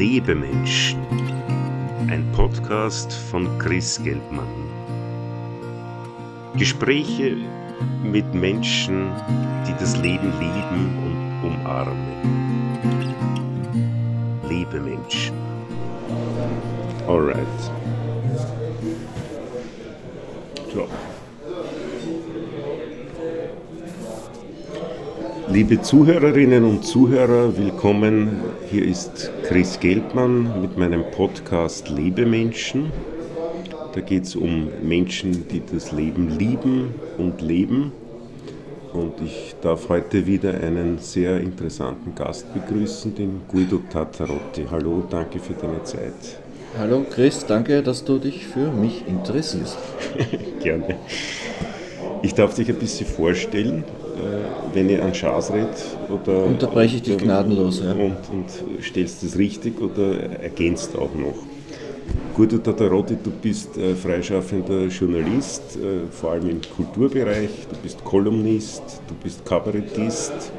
Lebemenschen. Ein Podcast von Chris Geldmann. Gespräche mit Menschen, die das Leben lieben und umarmen. Lebemenschen. Alright. Liebe Zuhörerinnen und Zuhörer, willkommen. Hier ist Chris Geldmann mit meinem Podcast Lebemenschen. Da geht es um Menschen, die das Leben lieben und leben. Und ich darf heute wieder einen sehr interessanten Gast begrüßen, den Guido Tatarotti. Hallo, danke für deine Zeit. Hallo Chris, danke, dass du dich für mich interessierst. Gerne. Ich darf dich ein bisschen vorstellen, wenn ich an Schaas rede. Oder Unterbreche ich dich gnadenlos, ja. Und, und stellst das richtig oder ergänzt auch noch. Gut, Tatarotti, du bist äh, freischaffender Journalist, äh, vor allem im Kulturbereich, du bist Kolumnist, du bist Kabarettist,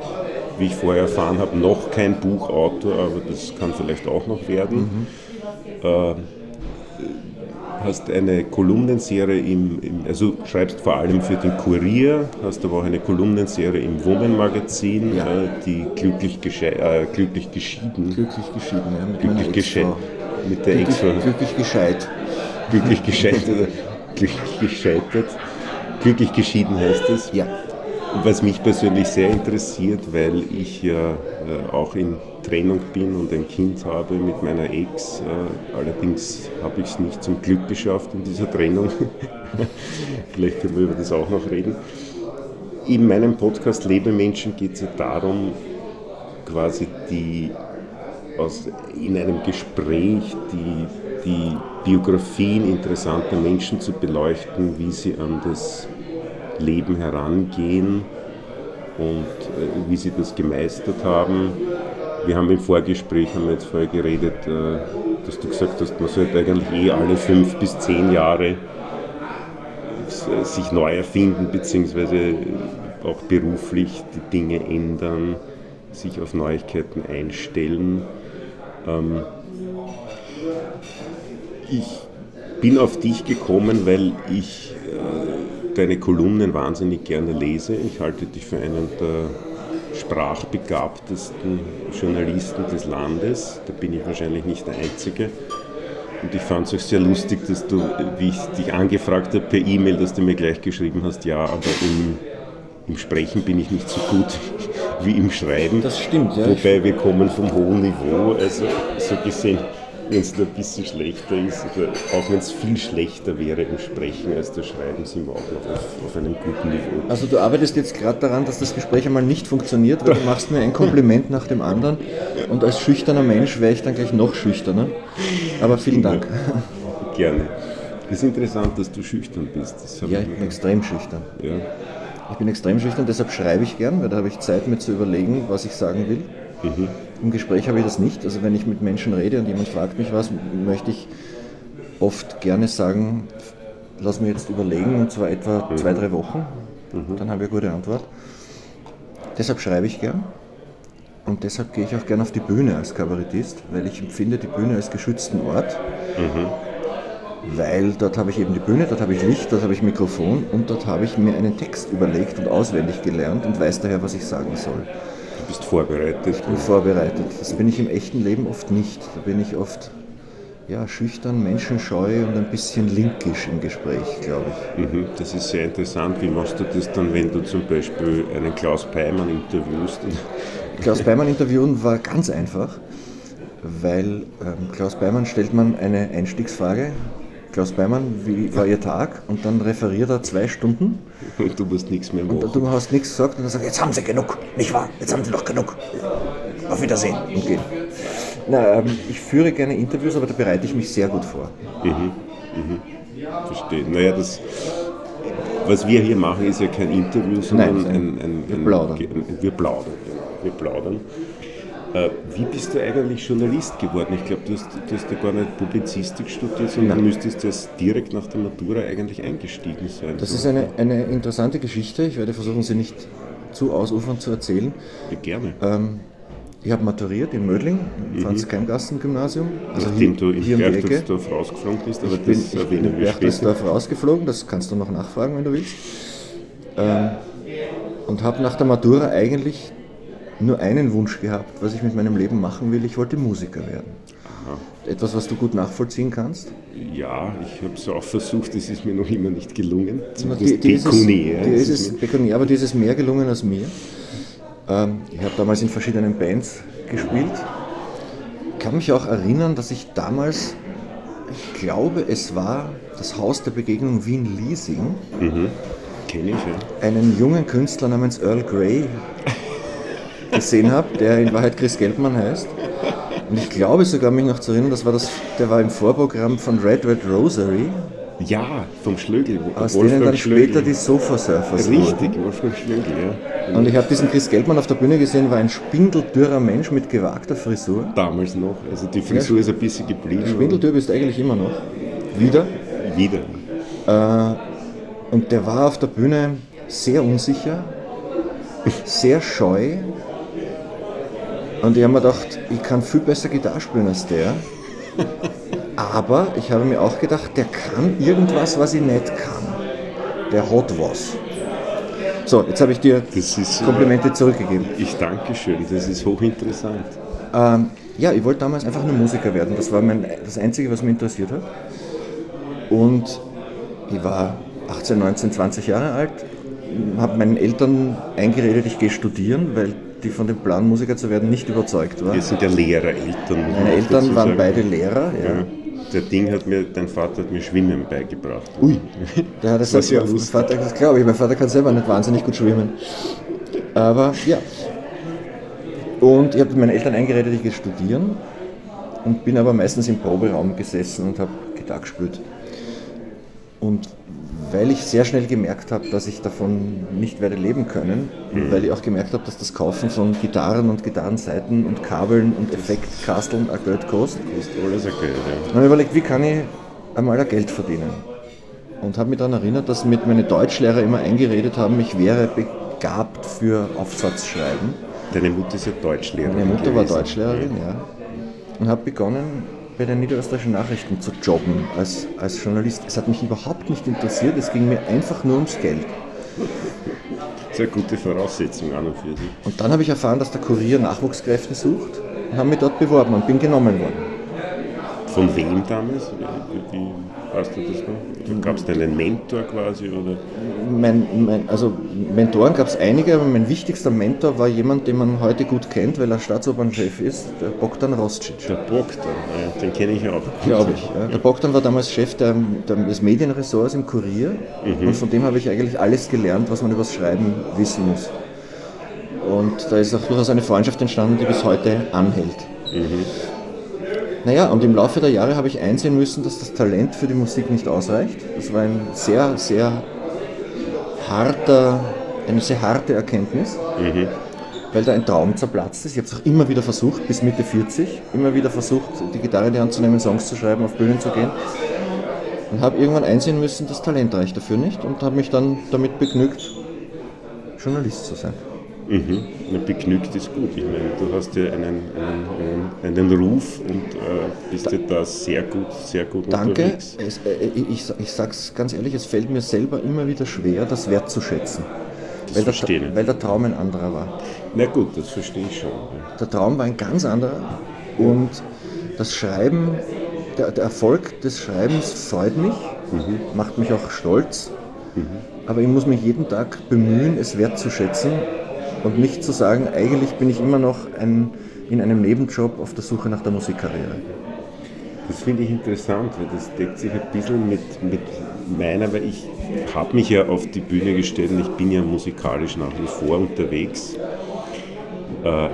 wie ich vorher erfahren habe, noch kein Buchautor, aber das kann vielleicht auch noch werden. Mhm. Äh, hast eine Kolumnenserie im, im, also schreibst vor allem für den Kurier, hast aber auch eine Kolumnenserie im Woman-Magazin, ja. äh, die glücklich, äh, glücklich geschieden. Glücklich geschieden, ja, mit glücklich geschieden. Mit der glücklich, Ex glücklich gescheit. Glücklich gescheit oder glücklich gescheitert. Glücklich geschieden heißt es. Ja. Was mich persönlich sehr interessiert, weil ich ja äh, auch in Trennung bin und ein Kind habe mit meiner Ex. Äh, allerdings habe ich es nicht zum Glück geschafft in dieser Trennung. Vielleicht können wir über das auch noch reden. In meinem Podcast Lebemenschen geht es ja darum, quasi die aus, in einem Gespräch die, die Biografien interessanter Menschen zu beleuchten, wie sie an das Leben herangehen und äh, wie sie das gemeistert haben. Wir haben im Vorgespräch, haben wir jetzt vorher geredet, äh, dass du gesagt hast, man sollte eigentlich eh alle fünf bis zehn Jahre sich neu erfinden, beziehungsweise auch beruflich die Dinge ändern, sich auf Neuigkeiten einstellen. Ähm, ich bin auf dich gekommen, weil ich deine Kolumnen wahnsinnig gerne lese. Ich halte dich für einen der sprachbegabtesten Journalisten des Landes. Da bin ich wahrscheinlich nicht der Einzige. Und ich fand es auch sehr lustig, dass du, wie ich dich angefragt habe per E-Mail, dass du mir gleich geschrieben hast, ja, aber im, im Sprechen bin ich nicht so gut wie im Schreiben. Das stimmt, ja. Wobei wir kommen vom hohen Niveau, also so gesehen wenn es ein bisschen schlechter ist, oder auch wenn es viel schlechter wäre im Sprechen als das Schreiben, sind wir auch noch auf, auf einem guten Niveau. Also du arbeitest jetzt gerade daran, dass das Gespräch einmal nicht funktioniert, weil du machst mir ein Kompliment nach dem anderen und als schüchterner Mensch wäre ich dann gleich noch schüchterner. Aber vielen Dank. Gerne. Es ist interessant, dass du schüchtern bist. ja, ich bin extrem schüchtern. Ja. Ich bin extrem schüchtern, deshalb schreibe ich gern, weil da habe ich Zeit, mir zu überlegen, was ich sagen will. Mhm. Im Gespräch habe ich das nicht. Also wenn ich mit Menschen rede und jemand fragt mich was, möchte ich oft gerne sagen, lass mir jetzt überlegen, und zwar etwa mhm. zwei, drei Wochen. Mhm. Dann habe ich eine gute Antwort. Deshalb schreibe ich gern. Und deshalb gehe ich auch gern auf die Bühne als Kabarettist, weil ich empfinde die Bühne als geschützten Ort. Mhm. Weil dort habe ich eben die Bühne, dort habe ich Licht, dort habe ich Mikrofon und dort habe ich mir einen Text überlegt und auswendig gelernt und weiß daher, was ich sagen soll bist vorbereitet. Ich bin vorbereitet. Das bin ich im echten Leben oft nicht. Da bin ich oft ja, schüchtern, menschenscheu und ein bisschen linkisch im Gespräch, glaube ich. Mhm, das ist sehr interessant. Wie machst du das dann, wenn du zum Beispiel einen Klaus Peimann interviewst? Klaus Peimann interviewen war ganz einfach, weil ähm, Klaus Peimann stellt man eine Einstiegsfrage Klaus Beimann, wie war Ihr Tag? Und dann referiert er zwei Stunden. Und du musst nichts mehr machen. Und du hast nichts gesagt und dann sagt jetzt haben Sie genug, nicht wahr? Jetzt haben Sie noch genug. Auf Wiedersehen und gehen. Na, ähm, ich führe gerne Interviews, aber da bereite ich mich sehr gut vor. Mhm, mhm. Verstehe. Naja, das, was wir hier machen, ist ja kein Interview, sondern Nein, ein, ein, wir plaudern. wir plaudern. Wir plaudern. Äh, wie bist du eigentlich Journalist geworden? Ich glaube, du hast, du hast ja gar nicht Publizistik studiert, sondern du müsstest jetzt direkt nach der Matura eigentlich eingestiegen sein. Das so. ist eine, eine interessante Geschichte. Ich werde versuchen, sie nicht zu ausufernd zu erzählen. Ja, gerne. Ähm, Ich habe maturiert in Mödling, im Mhm. Franz-Keimgassen-Gymnasium. Also Nachdem du in hier die Ecke. Berchtesdorf rausgeflogen bist, aber Ich bin, das ich bin in. Berchtesdorf rausgeflogen, das kannst du noch nachfragen, wenn du willst. Ähm, und habe nach der Matura eigentlich nur einen Wunsch gehabt, was ich mit meinem Leben machen will. Ich wollte Musiker werden. Etwas, was du gut nachvollziehen kannst. Ja, ich habe es auch versucht, es ist mir noch immer nicht gelungen. Die, Zumindest die ist es, pekuniär. die ist es aber die ist es mehr gelungen als mir. Ähm, ich habe damals in verschiedenen Bands gespielt. Ich kann mich auch erinnern, dass ich damals, ich glaube, es war das Haus der Begegnung Wien-Liesing, Kenne ich, ja. einen jungen Künstler namens Earl Grey gesehen habe, der in Wahrheit Chris Geldmann heißt. Und ich glaube sogar, mich noch zu erinnern, das war das, der war im Vorprogramm von Red Red Rosary, Ja, vom Schlögel. aus denen dann später die Sofa Surfers wurden. Richtig, Wolfgang Schlögel, ja. Und ich habe diesen Chris Geldmann auf der Bühne gesehen, war ein spindeldürrer Mensch mit gewagter Frisur. Damals noch. Also die Frisur ist ein bisschen geblieben. Spindeldürr bist du eigentlich immer noch. Wieder. Wieder. Und der war auf der Bühne sehr unsicher, sehr scheu. Und ich habe mir gedacht, ich kann viel besser Gitarre spielen als der. Aber ich habe mir auch gedacht, der kann irgendwas, was ich nicht kann. Der hat was. So, jetzt habe ich dir ist, äh, Komplimente zurückgegeben. Ich danke schön, das ist hochinteressant. Ähm, ja, ich wollte damals einfach nur Musiker werden. Das war mein, das Einzige, was mich interessiert hat. Und ich war 18, 19, 20 Jahre alt, habe meinen Eltern eingeredet, ich gehe studieren, weil die von dem Plan, Musiker zu werden, nicht überzeugt waren. Wir sind ja Lehrereltern. muss man Meine Eltern waren beide Lehrer. Ja. Ja. Der Ding hat mir, dein Vater hat mir Schwimmen beigebracht. Ui, der hat das, war mein lustig. Vater, das glaube ich, mein Vater kann selber nicht wahnsinnig gut schwimmen. Aber ja. Und ich habe meinen Eltern eingeredet, ich gehe studieren und bin aber meistens im Proberaum gesessen und habe Gitarre gespielt. Und weil ich sehr schnell gemerkt habe, dass ich davon nicht werde leben können, und weil ich auch gemerkt habe, dass das Kaufen von Gitarren und Gitarrenseiten und Kabeln und Effektkasteln auch Geld kostet, ist alles okay, ja. dann habe ich überlegt, wie kann ich einmal ein Geld verdienen? Und habe mich daran erinnert, dass mit meine Deutschlehrer immer eingeredet haben, ich wäre begabt für Aufsatzschreiben. Deine Mutter ist ja Deutschlehrerin. Meine Mutter war gewesen. Deutschlehrerin, ja. Und habe begonnen, bei den niederösterreichischen Nachrichten zu jobben als, als Journalist. Es hat mich überhaupt nicht interessiert, es ging mir einfach nur ums Geld. Sehr gute Voraussetzung an und für sich. Und dann habe ich erfahren, dass der Kurier Nachwuchskräfte sucht und habe mich dort beworben und bin genommen worden. Von wem damals? Wie, wie weißt du das noch? Gab es da einen Mentor quasi? Oder? Mein, mein, also Mentoren gab es einige, aber mein wichtigster Mentor war jemand, den man heute gut kennt, weil er Staatsopernchef ist, der Bogdan Roscic. Der Bogdan, den kenne ich auch. Glaube ich. Ja. Der Bogdan war damals Chef der, der, des Medienressorts im Kurier und von dem habe ich eigentlich alles gelernt, was man über das Schreiben wissen muss. Und da ist auch durchaus eine Freundschaft entstanden, die bis heute anhält. Naja, und im Laufe der Jahre habe ich einsehen müssen, dass das Talent für die Musik nicht ausreicht. Das war ein sehr, sehr harter, eine sehr harte Erkenntnis, weil da ein Traum zerplatzt ist. Ich habe es auch immer wieder versucht, bis Mitte 40, immer wieder versucht, die Gitarre in die Hand zu nehmen, Songs zu schreiben, auf Bühnen zu gehen. Und habe irgendwann einsehen müssen, das Talent reicht dafür nicht und habe mich dann damit begnügt, Journalist zu sein. Mhm. Na, begnügt ist gut. Ich meine, du hast ja einen, einen, einen, Ruf und äh, bist ja da sehr gut, sehr gut Danke. unterwegs. Es, äh, ich, ich sage es ganz ehrlich, es fällt mir selber immer wieder schwer, das wertzuschätzen. Weil der, verstehe ich. weil der Traum ein anderer war. Na gut, das verstehe ich schon. ja. Der Traum war ein ganz anderer und das Schreiben, der, der Erfolg des Schreibens freut mich, macht mich auch stolz, aber ich muss mich jeden Tag bemühen, es wertzuschätzen und nicht zu sagen, eigentlich bin ich immer noch ein, in einem Nebenjob auf der Suche nach der Musikkarriere. Das finde ich interessant, weil das deckt sich ein bisschen mit, mit meiner, weil ich habe mich ja auf die Bühne gestellt und ich bin ja musikalisch nach wie vor unterwegs. Äh,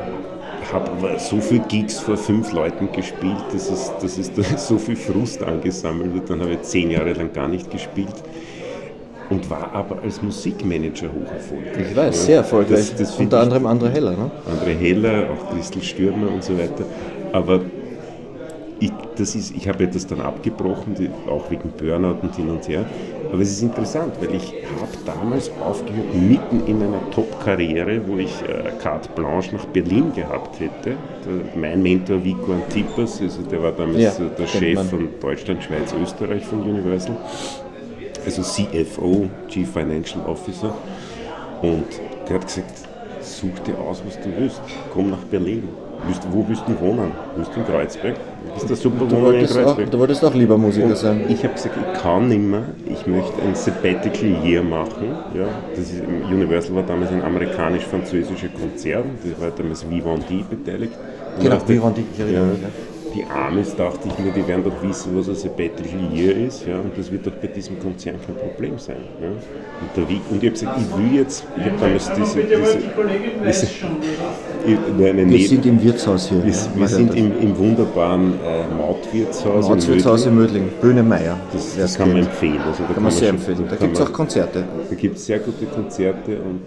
habe aber so viele Gigs vor fünf Leuten gespielt, dass, es, dass es da so viel Frust angesammelt wird. Dann habe ich zehn Jahre lang gar nicht gespielt und war aber als Musikmanager hoch erfolgreich. Ich weiß, Ja, sehr erfolgreich. Das, das Unter anderem André Heller. Ne? André Heller, auch Christel Stürmer und so weiter. Aber ich, das ist, ich habe das dann abgebrochen, die, auch wegen Burnout und hin und her. Aber es ist interessant, weil ich habe damals aufgehört, mitten in einer Top-Karriere, wo ich äh, carte blanche nach Berlin gehabt hätte. Der, mein Mentor Vico Antipas, also der war damals ja, der Chef man. von Deutschland, Schweiz, Österreich von Universal, also CFO, Chief Financial Officer. Und der hat gesagt, such dir aus, was du willst, komm nach Berlin. Wo willst du wohnen? Willst du in Kreuzberg? Ist das super du wolltest, auch, du wolltest auch lieber Musiker und sein. Ich habe gesagt, ich kann nicht mehr. Ich möchte ein Sabbatical Year machen. Ja, das ist, Universal war damals ein amerikanisch-französischer Konzern. Das war damals Vivendi beteiligt. Und genau, Vivendi, ich erinnere mich. Ja, die Amis, dachte ich mir, die werden doch wissen, was ein Sabbatical Year ist. Ja, und das wird doch bei diesem Konzern kein Problem sein. Ja. Und, der, und ich habe gesagt, ich will jetzt, ich habe damals diese, diese, diese eine wir sind im Wirtshaus hier. Wir, wir sind im, im, wunderbaren äh, Mautwirtshaus. Mautwirtshaus in Mödling, Böhne Meier. Das, das kann man empfehlen. Also, da kann, man sehr empfehlen. Da gibt es auch Konzerte. Da gibt es sehr gute Konzerte und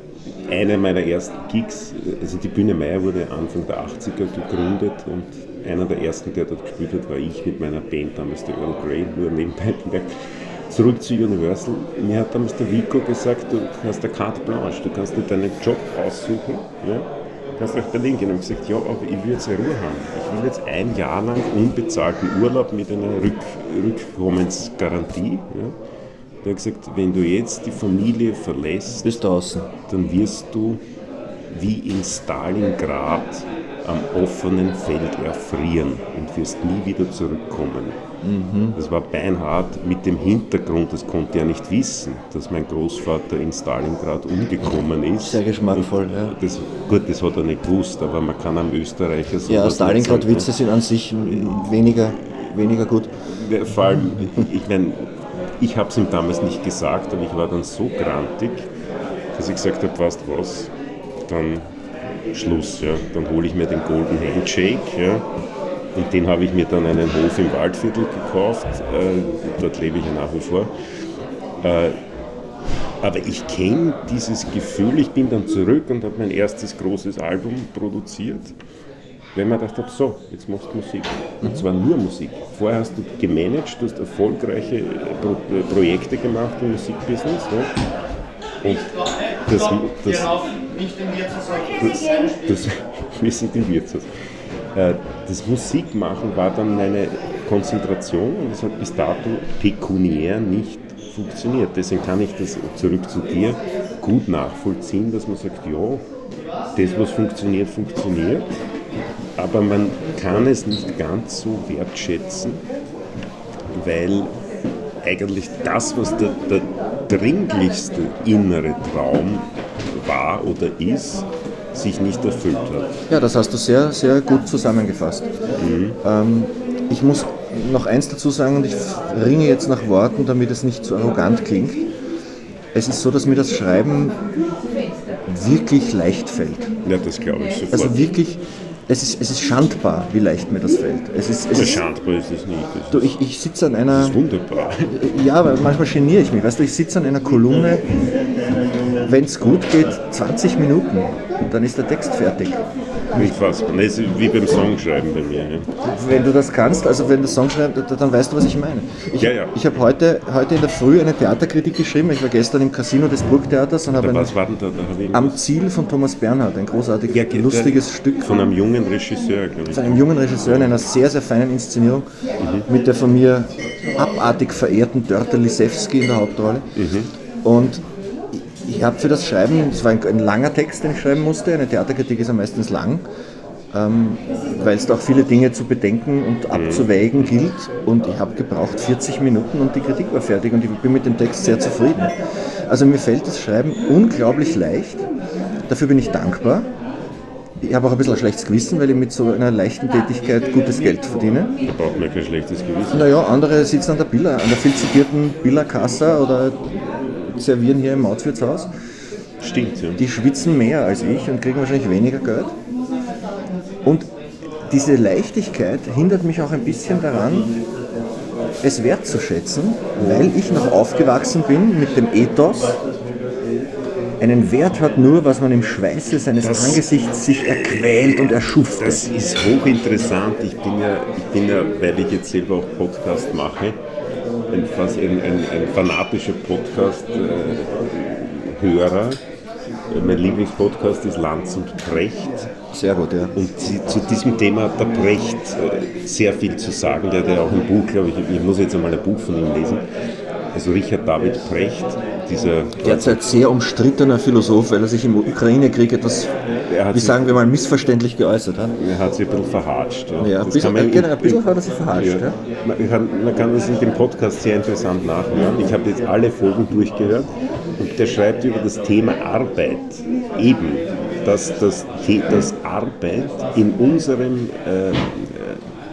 eine meiner ersten Gigs, also die Bühne Meier wurde Anfang der 80er gegründet und einer der ersten, der dort gespielt hat, war ich mit meiner Band damals, der Earl Grey, nur nebenbei bemerkt. Zurück zu Universal. Mir hat damals der Vico gesagt, du hast eine Carte Blanche, du kannst dir deinen Job aussuchen. Ja? Du kannst nach Berlin gehen. Und gesagt, ja, aber ich will jetzt eine Ruhe haben. Ich will jetzt ein Jahr lang unbezahlten Urlaub mit einer Rück Rückkommensgarantie. Ja? Der hat gesagt, wenn du jetzt die Familie verlässt, Bist draußen. dann wirst du wie in Stalingrad am offenen Feld erfrieren und wirst nie wieder zurückkommen. Mhm. Das war beinhart mit dem Hintergrund, das konnte er nicht wissen, dass mein Großvater in Stalingrad umgekommen ist. Sehr geschmackvoll, und ja. Das, gut, das hat er nicht gewusst, aber man kann am Österreicher so. Ja, Stalingrad-Witze sind an sich weniger, weniger gut. Vor allem, ich meine, ich habe es ihm damals nicht gesagt, aber ich war dann so grantig, dass ich gesagt habe, weißt was, dann Schluss. Ja. Dann hole ich mir den Golden Handshake. Ja. Und den habe ich mir dann einen Hof im Waldviertel gekauft. Äh, dort lebe ich ja nach wie vor. Äh, aber ich kenne dieses Gefühl, ich bin dann zurück und habe mein erstes großes Album produziert, weil man gedacht habe, so, jetzt machst du Musik. Und zwar nur Musik. Vorher hast du gemanagt, du hast erfolgreiche Pro Projekte gemacht im Musikbusiness. Ja. Und das, das, nicht im Wirtshaus. Das, wir sind im Wirtshaus. Äh, das Musikmachen war dann meine Konzentration und es hat bis dato pekuniär nicht funktioniert. Deswegen kann ich das zurück zu dir gut nachvollziehen, dass man sagt, ja, das, was funktioniert, funktioniert, aber man kann es nicht ganz so wertschätzen, weil eigentlich das, was der, der dringlichste innere Traum war oder ist, sich nicht erfüllt hat. Ja, das hast du sehr, sehr gut zusammengefasst. Mhm. Ähm, ich muss noch eins dazu sagen und ich ringe jetzt nach Worten, damit es nicht zu arrogant klingt. Es ist so, dass mir das Schreiben wirklich leicht fällt. Ja, das glaube ich sofort. Also wirklich, es ist, es ist schandbar, wie leicht mir das fällt. Es ist, es ist, schandbar ist es nicht. Du, ich, ich sitze an einer. Das ist wunderbar. Ja, aber manchmal geniere ich mich. Weißt du, ich sitze an einer Kolumne, wenn es gut geht, 20 Minuten, dann ist der Text fertig. Nicht fast. Das ist wie beim Songschreiben bei mir. Ja. Wenn du das kannst, also wenn du Song schreibst, dann weißt du, was ich meine. Ich, ja, ja. ich habe heute, heute in der Früh eine Theaterkritik geschrieben. Ich war gestern im Casino des Burgtheaters und habe was war denn da, da Am Ziel von Thomas Bernhard, ein großartiges, ja, lustiges Stück. Von einem jungen Regisseur, glaube ich. Von einem jungen Regisseur in einer sehr, sehr feinen Inszenierung mhm. mit der von mir abartig verehrten Dörte Lisewski in der Hauptrolle. Mhm. Und ich habe für das Schreiben, es war ein, ein, langer Text, den ich schreiben musste, eine Theaterkritik ist ja meistens lang, ähm, weil es da auch viele Dinge zu bedenken und mhm. abzuwägen gilt. Und ich habe gebraucht 40 Minuten und die Kritik war fertig und ich bin mit dem Text sehr zufrieden. Also mir fällt das Schreiben unglaublich leicht. Dafür bin ich dankbar. Ich habe auch ein bisschen ein schlechtes Gewissen, weil ich mit so einer leichten Tätigkeit gutes Geld verdiene. Da braucht man kein schlechtes Gewissen. Naja, andere sitzen an der Billa, an der viel zitierten Billa-Kassa oder servieren hier im Mautwirtshaus. Stimmt, ja. Die schwitzen mehr als ich und kriegen wahrscheinlich weniger Geld. Und diese Leichtigkeit hindert mich auch ein bisschen daran, es wertzuschätzen, weil ich noch aufgewachsen bin mit dem Ethos, einen Wert hat nur, was man im Schweiße seines das, Angesichts sich erquält und erschuftet. Das ist hochinteressant. Ich bin ja, ich bin ja, weil ich jetzt selber auch Podcast mache, ein, fast ein, ein, fanatischer Podcast-Hörer. Mein Lieblingspodcast ist Lanz und Precht. Sehr gut, ja. Und zu diesem Thema hat der Brecht äh, sehr viel zu sagen. Der hat ja auch ein Buch, glaube ich, ich muss jetzt einmal ein Buch von ihm lesen. Also Richard David Brecht, dieser... Derzeit sehr umstrittener Philosoph, weil er sich im Ukraine-Krieg etwas, wie sagen wir mal, missverständlich geäußert hat. Er hat sich ein bisschen verhatscht. Ja, ja ein, bisschen, man, genau, ein bisschen hat er sich verhatscht. Ja. Ja. Man, kann, man, kann, das in dem Podcast sehr interessant nachhören. Ich habe jetzt alle Folgen durchgehört und der schreibt über das Thema Arbeit eben, dass das, das Arbeit in unserem äh,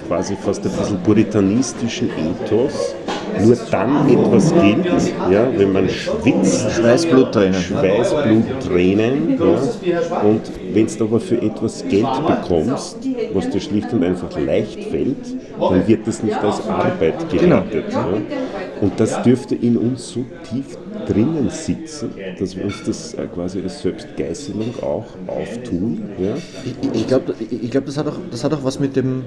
quasi fast ein bisschen puritanistischen Ethos nur dann etwas gilt, ja, wenn man schwitzt. Schweißbluttränen. Schweißbluttränen. Ja, und wenn du aber für etwas Geld bekommst, was dir schlicht und einfach leicht fällt, dann wird das nicht als Arbeit gewertet. Genau. Ja. Und das dürfte in uns so tief drinnen sitzen, dass wir uns das äh, quasi als Selbstgeißelung auch auftun. Ja? Ich, ich glaube, ich glaub, das, hat auch, das hat auch was mit dem,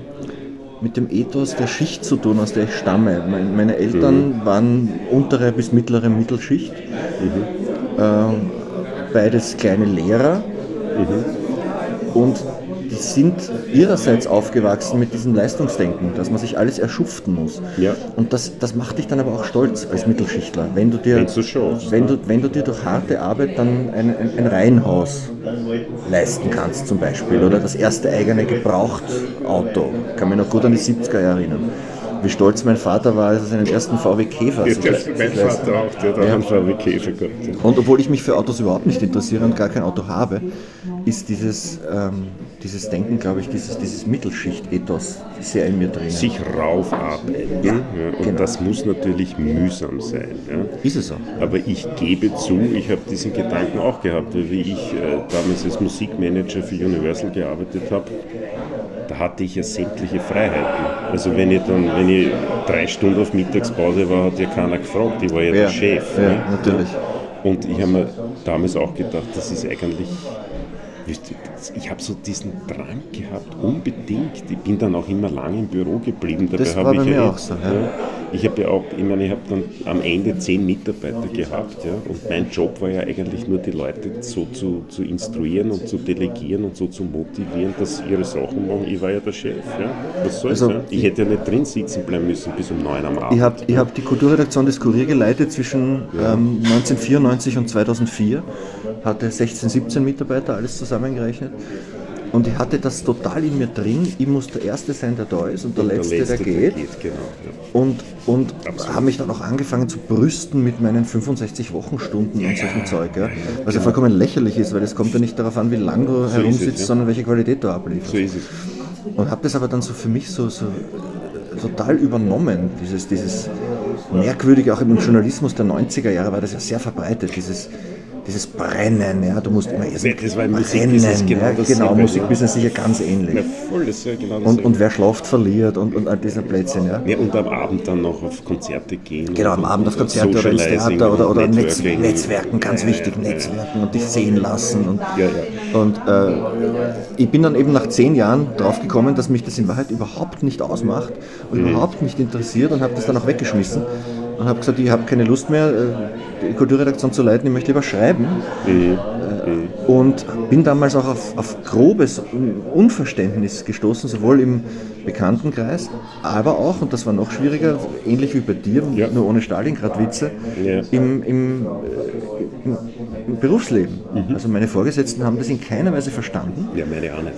mit dem Ethos der Schicht zu tun, aus der ich stamme. Meine Eltern mhm. waren untere bis mittlere Mittelschicht, mhm. äh, beides kleine Lehrer. Mhm. Und sind ihrerseits aufgewachsen mit diesem Leistungsdenken, dass man sich alles erschuften muss. Ja. Und das, das macht dich dann aber auch stolz als Mittelschichtler, wenn du dir, schaust, wenn, du, wenn du dir durch harte Arbeit dann ein, ein, ein Reihenhaus leisten kannst zum Beispiel oder das erste eigene Gebrauchtauto. Ich kann mich noch gut an die 70er Jahre erinnern wie stolz mein Vater war, als er seinen ersten VW Käfer ja, Mein Vater auch, der hat ja. einen VW Käfer gehabt. Und obwohl ich mich für Autos überhaupt nicht interessiere und gar kein Auto habe, ist dieses, ähm, dieses Denken, glaube ich, dieses, dieses Mittelschicht-Ethos sehr in mir drin. Sich raufarbeiten. Ja, ja, und genau. das muss natürlich mühsam sein. Ja. Ist es auch. Aber ich gebe zu, ich habe diesen Gedanken auch gehabt, wie ich äh, damals als Musikmanager für Universal gearbeitet habe. Hatte ich ja sämtliche Freiheiten. Also wenn ich dann, wenn ich drei Stunden auf Mittagspause war, hat ja keiner gefragt, ich war ja, ja der Chef. Ja, ne? natürlich. Und ich habe mir damals auch gedacht, das ist eigentlich ich habe so diesen Drang gehabt, unbedingt. Ich bin dann auch immer lange im Büro geblieben. Dabei das war bei mir auch so. Ja. Ich habe ja auch, ich meine, ich habe dann am Ende zehn Mitarbeiter gehabt, ja, und mein Job war ja eigentlich nur die Leute so zu, zu instruieren und zu delegieren und so zu motivieren, dass sie ihre Sachen machen. Ich war ja der Chef. Ja. Was soll's, also, ja? Ich hätte ja nicht drin sitzen bleiben müssen bis um neun am Abend. Ich habe ja. hab die Kulturredaktion des Kurier geleitet zwischen ähm, 1994 und 2004, hatte 16, 17 Mitarbeiter, alles zusammengerechnet. Und ich hatte das total in mir drin. Ich muss der Erste sein, der da ist und der, und Letzte, der, Letzte, der geht. Der geht genau, ja. Und, und habe mich dann auch angefangen zu brüsten mit meinen 65 Wochenstunden ja, und solchen ja, Zeug. Ja. Was ja vollkommen lächerlich ist, weil es kommt ja nicht darauf an, wie lange du so herumsitzt, es, sondern welche Qualität du ablieferst. So ist es. Und habe das aber dann so für mich so, so total übernommen, dieses, dieses merkwürdige, auch im Journalismus der 90er Jahre war das ja sehr verbreitet, dieses dieses Brennen, ja, du musst immer erst das war Musikbusiness genau ja, Genau, Musikbusiness sicher ganz ähnlich. Ja, voll, das ist genau und, und wer schlaft, verliert und, und all dieser Plätzchen, ja. ja. Und am Abend dann noch auf Konzerte gehen. Genau, am Abend auf Konzerte oder ins Theater oder, oder Netz, Netzwerken, ganz wichtig, Netzwerken und dich sehen lassen. Und, und äh, ich bin dann eben nach zehn Jahren draufgekommen, dass mich das in Wahrheit überhaupt nicht ausmacht und mhm. überhaupt nicht interessiert und habe das dann auch weggeschmissen und habe gesagt, ich habe keine Lust mehr, äh, die Kulturredaktion zu leiten, ich möchte lieber schreiben. Mhm. Und bin damals auch auf, auf grobes Unverständnis gestoßen, sowohl im Bekanntenkreis, aber auch, und das war noch schwieriger, ähnlich wie bei dir, ja. nur ohne Stalingrad-Witze, ja. im, im, im, im, Berufsleben. Mhm. Also meine Vorgesetzten haben das in keiner Weise verstanden ja,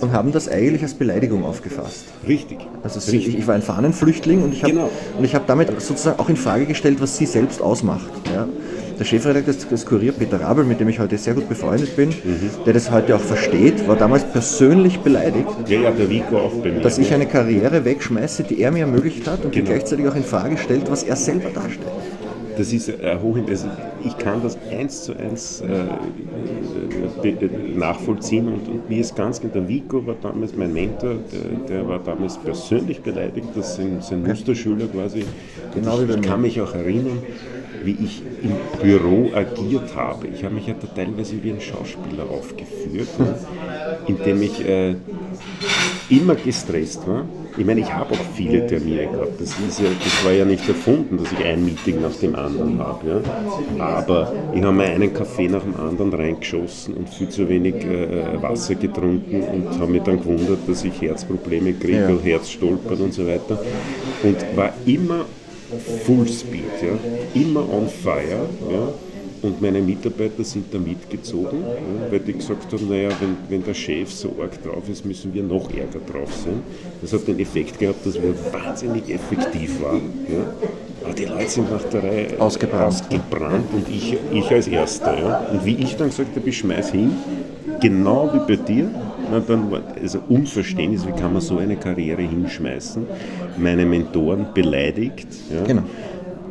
und haben das eigentlich als Beleidigung aufgefasst. Richtig. Also Richtig. Ich, ich, war ein Fahnenflüchtling und ich habe genau. hab damit sozusagen auch in Frage gestellt, was sie selbst ausmacht. Ja der Chefredakteur des Kurier, Peter Rabel, mit dem ich heute sehr gut befreundet bin, mhm. der das heute auch versteht, war damals persönlich beleidigt, ja, ja, der Vico auch bei mir, dass ich eine Karriere wegschmeiße, die er mir ermöglicht hat und genau. die gleichzeitig auch in Frage stellt, was er selber darstellt. Das ist äh, hoch, also ich kann das eins zu eins äh, nachvollziehen und, und, mir ist ganz klar, der Vico war damals mein Mentor, der, der war damals persönlich beleidigt, dass sein, sein Musterschüler quasi, genau ich, ich kann mich auch erinnern, wie ich im Büro agiert habe. Ich habe mich ja da teilweise wie ein Schauspieler aufgeführt, indem ich äh, immer gestresst war. Ich meine, ich habe auch viele Termine gehabt. Das, ist ja, das war ja nicht erfunden, dass ich ein Meeting nach dem anderen habe. Ja. Aber ich habe mir einen Kaffee nach dem anderen reingeschossen und viel zu wenig äh, Wasser getrunken und habe mich dann gewundert, dass ich Herzprobleme kriege, ja. Herzstolpern und so weiter. Und war immer Full Speed, ja. immer on fire. Ja und meine Mitarbeiter sind da mitgezogen, ja, weil die gesagt haben, naja, wenn, wenn der Chef so arg drauf ist, müssen wir noch ärger drauf sein. Das hat den Effekt gehabt, dass wir wahnsinnig effektiv waren. Ja. Aber die Leute sind nach der Reihe ausgebrannt, ausgebrannt und ich, ich als Erster. Ja. Und wie ich dann gesagt habe, ich schmeiß hin, genau wie bei dir, dann war also Unverständnis, wie kann man so eine Karriere hinschmeißen, meine Mentoren beleidigt. Ja. Genau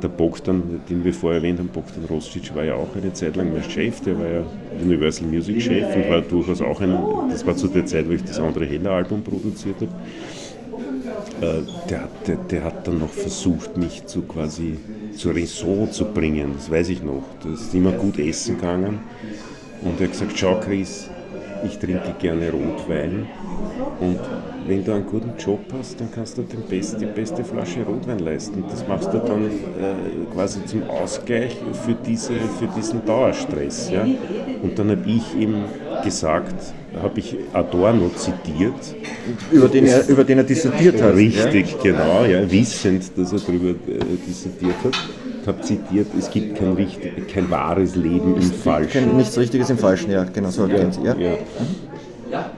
der Bogdan, den wir vorher erwähnt haben, Bogdan Rostic war ja auch eine Zeit lang mein Chef, der war ja Universal Music Chef und war durchaus auch ein, das war zu der Zeit, wo ich das andere Heller Album produziert habe. Äh, der, der, der, hat dann noch versucht, mich zu quasi zur Raison zu bringen, das weiß ich noch. Das ist immer gut essen gegangen und er hat gesagt, schau Chris, ich trinke gerne Rotwein und wenn du einen guten Job hast, dann kannst du den best, die beste Flasche Rotwein leisten. Das machst du dann äh, quasi zum Ausgleich für, diese, für diesen Dauerstress. Ja? Und dann habe ich ihm gesagt, habe ich Adorno zitiert. Über den, er, über den er dissertiert hat. Richtig, ja? genau, ja, wissend, dass er darüber äh, dissertiert hat habe zitiert, es gibt kein, richtig, kein wahres Leben im Falschen. Kein, nichts Richtiges im Falschen, ja, genau so. Ja, ja. ja.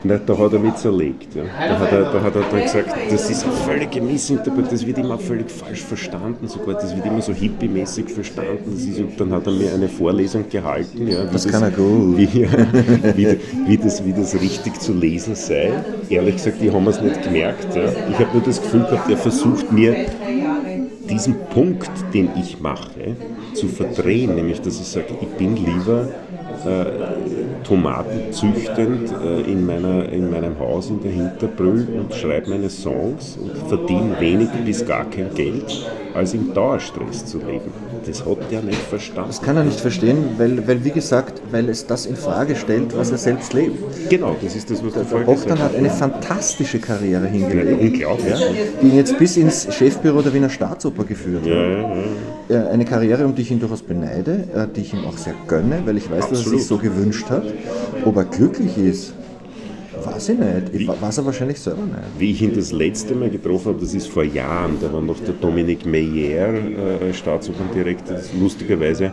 Na, da hat er mich zerlegt. Ja. Da, hat er, da hat er dann gesagt, das ist eine völlige Missinterpretation, das wird immer völlig falsch verstanden, sogar das wird immer so hippie-mäßig verstanden. Ist, und dann hat er mir eine Vorlesung gehalten, ja, wie, das, das, wie, wie, wie, das, wie das richtig zu lesen sei. Ehrlich gesagt, die haben es nicht gemerkt. Ja. Ich habe nur das Gefühl gehabt, er versucht mir diesen Punkt, den ich mache, zu verdrehen, nämlich dass ich sage, ich bin lieber äh, Tomaten züchtend äh, in, meiner, in meinem Haus in der Hinterbrüll und schreibe meine Songs und verdiene wenig bis gar kein Geld, als im Dauerstress zu leben. Das hat er nicht verstanden. Das kann er nicht verstehen, weil, weil wie gesagt, weil es das in Frage stellt, was er selbst lebt. Genau, das ist das, was der vorher Bogdan hat eine fantastische Karriere hingelegt, unglaublich. Ja, die ihn jetzt bis ins Chefbüro der Wiener Staatsoper geführt hat. Ja, ja, ja. Eine Karriere, um die ich ihn durchaus beneide, äh, die ich ihm auch sehr gönne, weil ich weiß, Absolut. dass er sich so gewünscht hat. Ob er glücklich ist, Weiß ich nicht. Ich weiß er wahrscheinlich selber nicht. Wie ich ihn das letzte Mal getroffen habe, das ist vor Jahren, da war noch der Dominique Meyer, äh, Staatsoperndirektor. Lustigerweise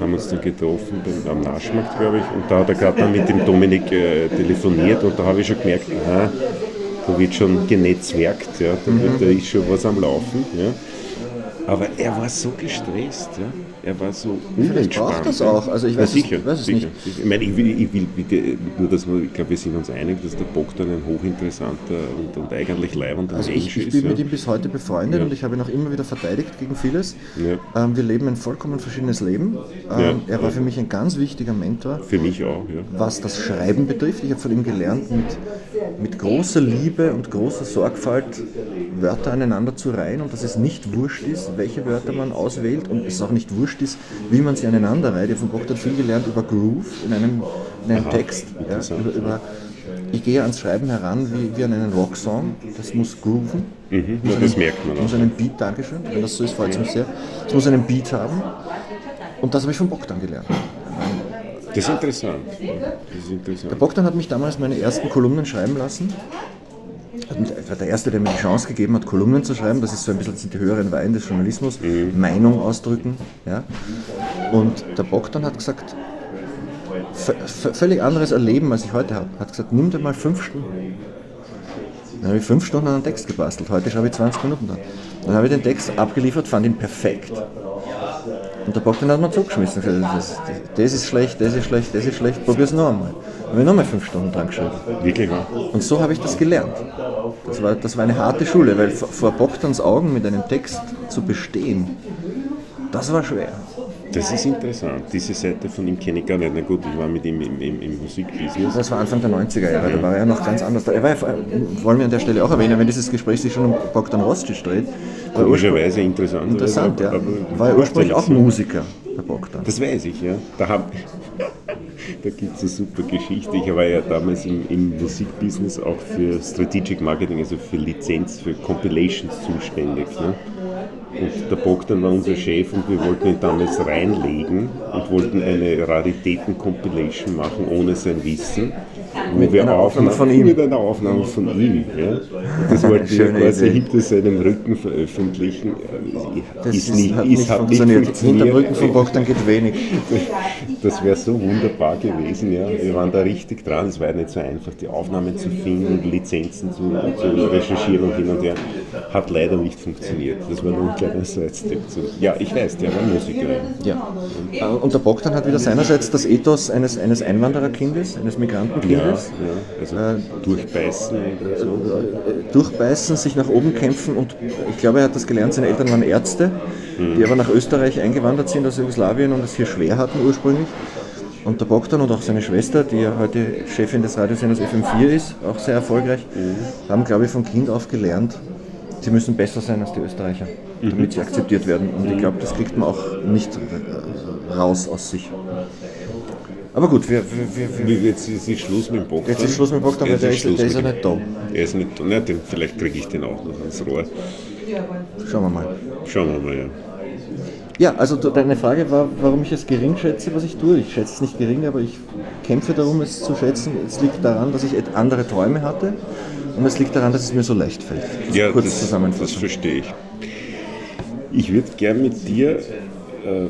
haben wir uns dann getroffen beim, am Naschmarkt, glaube ich. Und da hat er gerade dann mit dem Dominik äh, telefoniert und da habe ich schon gemerkt, aha, da wird schon genetzwerkt, ja, da, mhm. da ist schon was am Laufen. Ja. Aber er war so gestresst, ja. Er war so unentspannt. Vielleicht braucht das auch. Also ich weiß, ja, sicher, es, weiß sicher, es nicht. Ich meine, ich will, ich will bitte, nur, dass wir, ich glaube, wir sind uns einig, dass der Bogdan ein hochinteressanter und, und eigentlich leibender also Mensch ich, ist. Ich bin ja. mit ihm bis heute befreundet ja. und ich habe ihn auch immer wieder verteidigt gegen vieles. Ähm, wir leben ein vollkommen verschiedenes Leben. Ähm, er war für mich ein ganz wichtiger Mentor. Für mich auch, ja. Was das Schreiben betrifft. Ich habe von ihm gelernt, mit, mit großer Liebe und großer Sorgfalt Wörter aneinander zu reihen und dass es nicht wurscht ist, welche Wörter man auswählt und es auch nicht wurscht ist, wie man sie aneinander reiht. Ich habe von Bogdan viel gelernt über Groove in einem, in einem Aha, Text. Ja, über, über, ich gehe ans Schreiben heran wie, wie an einen Rocksong. Das muss grooven. Mhm, muss das einen, merkt man auch. muss einen Beat, Dankeschön, wenn das so ist, freut es mich sehr. Es muss einen Beat haben. Und das habe ich von Bogdan gelernt. Das ist interessant. Das ist interessant. Der Bogdan hat mich damals meine ersten Kolumnen schreiben lassen war der Erste, der mir die Chance gegeben hat, Kolumnen zu schreiben. Das ist so ein bisschen die höheren Wein des Journalismus, mhm. Meinung ausdrücken. Ja. Und der Bogdan hat gesagt, völlig anderes Erleben, als ich heute habe. Hat gesagt, nimm dir mal fünf Stunden. Dann habe ich fünf Stunden an einen Text gebastelt. Heute schreibe ich 20 Minuten dran. Dann habe ich den Text abgeliefert, fand ihn perfekt. Und der Bogdan hat mir zugeschmissen. Das, das, ist schlecht, das ist schlecht, das ist schlecht, probier es noch einmal. Habe ich nochmal fünf Stunden dran geschrieben. Wirklich? Und so habe ich das gelernt. Das war, das war eine harte Schule, weil vor Bogdans Augen mit einem Text zu bestehen, das war schwer. Das ist interessant. Diese Seite von ihm kenne ich gar nicht. Na gut, ich war mit ihm im, im, im Musikbusiness. Das war Anfang der 90er Jahre, da war er noch ganz anders. Er war ja, wollen wir an der Stelle auch erwähnen, wenn dieses Gespräch sich schon um Bogdan Rostic dreht. Komischerweise interessant. Interessant, ja. War ja ursprünglich auch Musiker, der Bogdan. Das weiß ich, ja. Da da gibt es eine super Geschichte. Ich war ja damals im, im, Musikbusiness auch für Strategic Marketing, also für Lizenz, für Compilations zuständig. Ne? Und der Bogdan war unser Chef und wir wollten ihn damals reinlegen und wollten eine Raritäten-Compilation machen ohne sein Wissen wo mit wir einer Aufnahme von ihm. Mit einer Aufnahme von ihm. Ja. Das wollten wir quasi hinter seinem Rücken veröffentlichen. Das ist, nicht, hat, nicht, hat funktioniert. nicht funktioniert. Hinter dem Rücken von Bogdan geht wenig. Das wäre so wunderbar gewesen. Ja. Wir waren da richtig dran. Es war ja nicht so einfach, die Aufnahmen zu finden, Lizenzen zu, zu recherchieren und hin und her. Hat leider nicht funktioniert. Das war nur ein kleiner Sidestep. Ja, ich weiß, der war Musiker. Ja. Und der Bogdan hat wieder seinerseits das Ethos eines, eines Einwandererkindes, eines Migrantenkindes. Ja, ja, also äh, durchbeißen. So. Äh, durchbeißen, sich nach oben kämpfen und ich glaube, er hat das gelernt, seine Eltern waren Ärzte, mhm. die aber nach Österreich eingewandert sind aus Jugoslawien und es hier schwer hatten ursprünglich. Und der Bogdan und auch seine Schwester, die ja heute Chefin des Radiosenders FM4 ist, auch sehr erfolgreich, mhm. haben, glaube ich, von Kind auf gelernt, sie müssen besser sein als die Österreicher, mhm. damit sie akzeptiert werden. Und ich glaube, das kriegt man auch nicht raus aus sich. Aber gut, wir, wir, wir, jetzt ist Schluss mit dem Bock. Jetzt ist Schluss mit dem Bock, aber der, ist, der ist ja nicht da. Er ist nicht da. Na, den, vielleicht kriege ich den auch noch ans Rohr. Schauen wir mal. Schauen wir mal, ja. Ja, also deine Frage war, warum ich es gering schätze, was ich tue. Ich schätze es nicht gering, aber ich kämpfe darum, es zu schätzen. Es liegt daran, dass ich andere Träume hatte und es liegt daran, dass es mir so leicht fällt. Das ja, kurz das, das verstehe ich. Ich würde gern mit dir äh,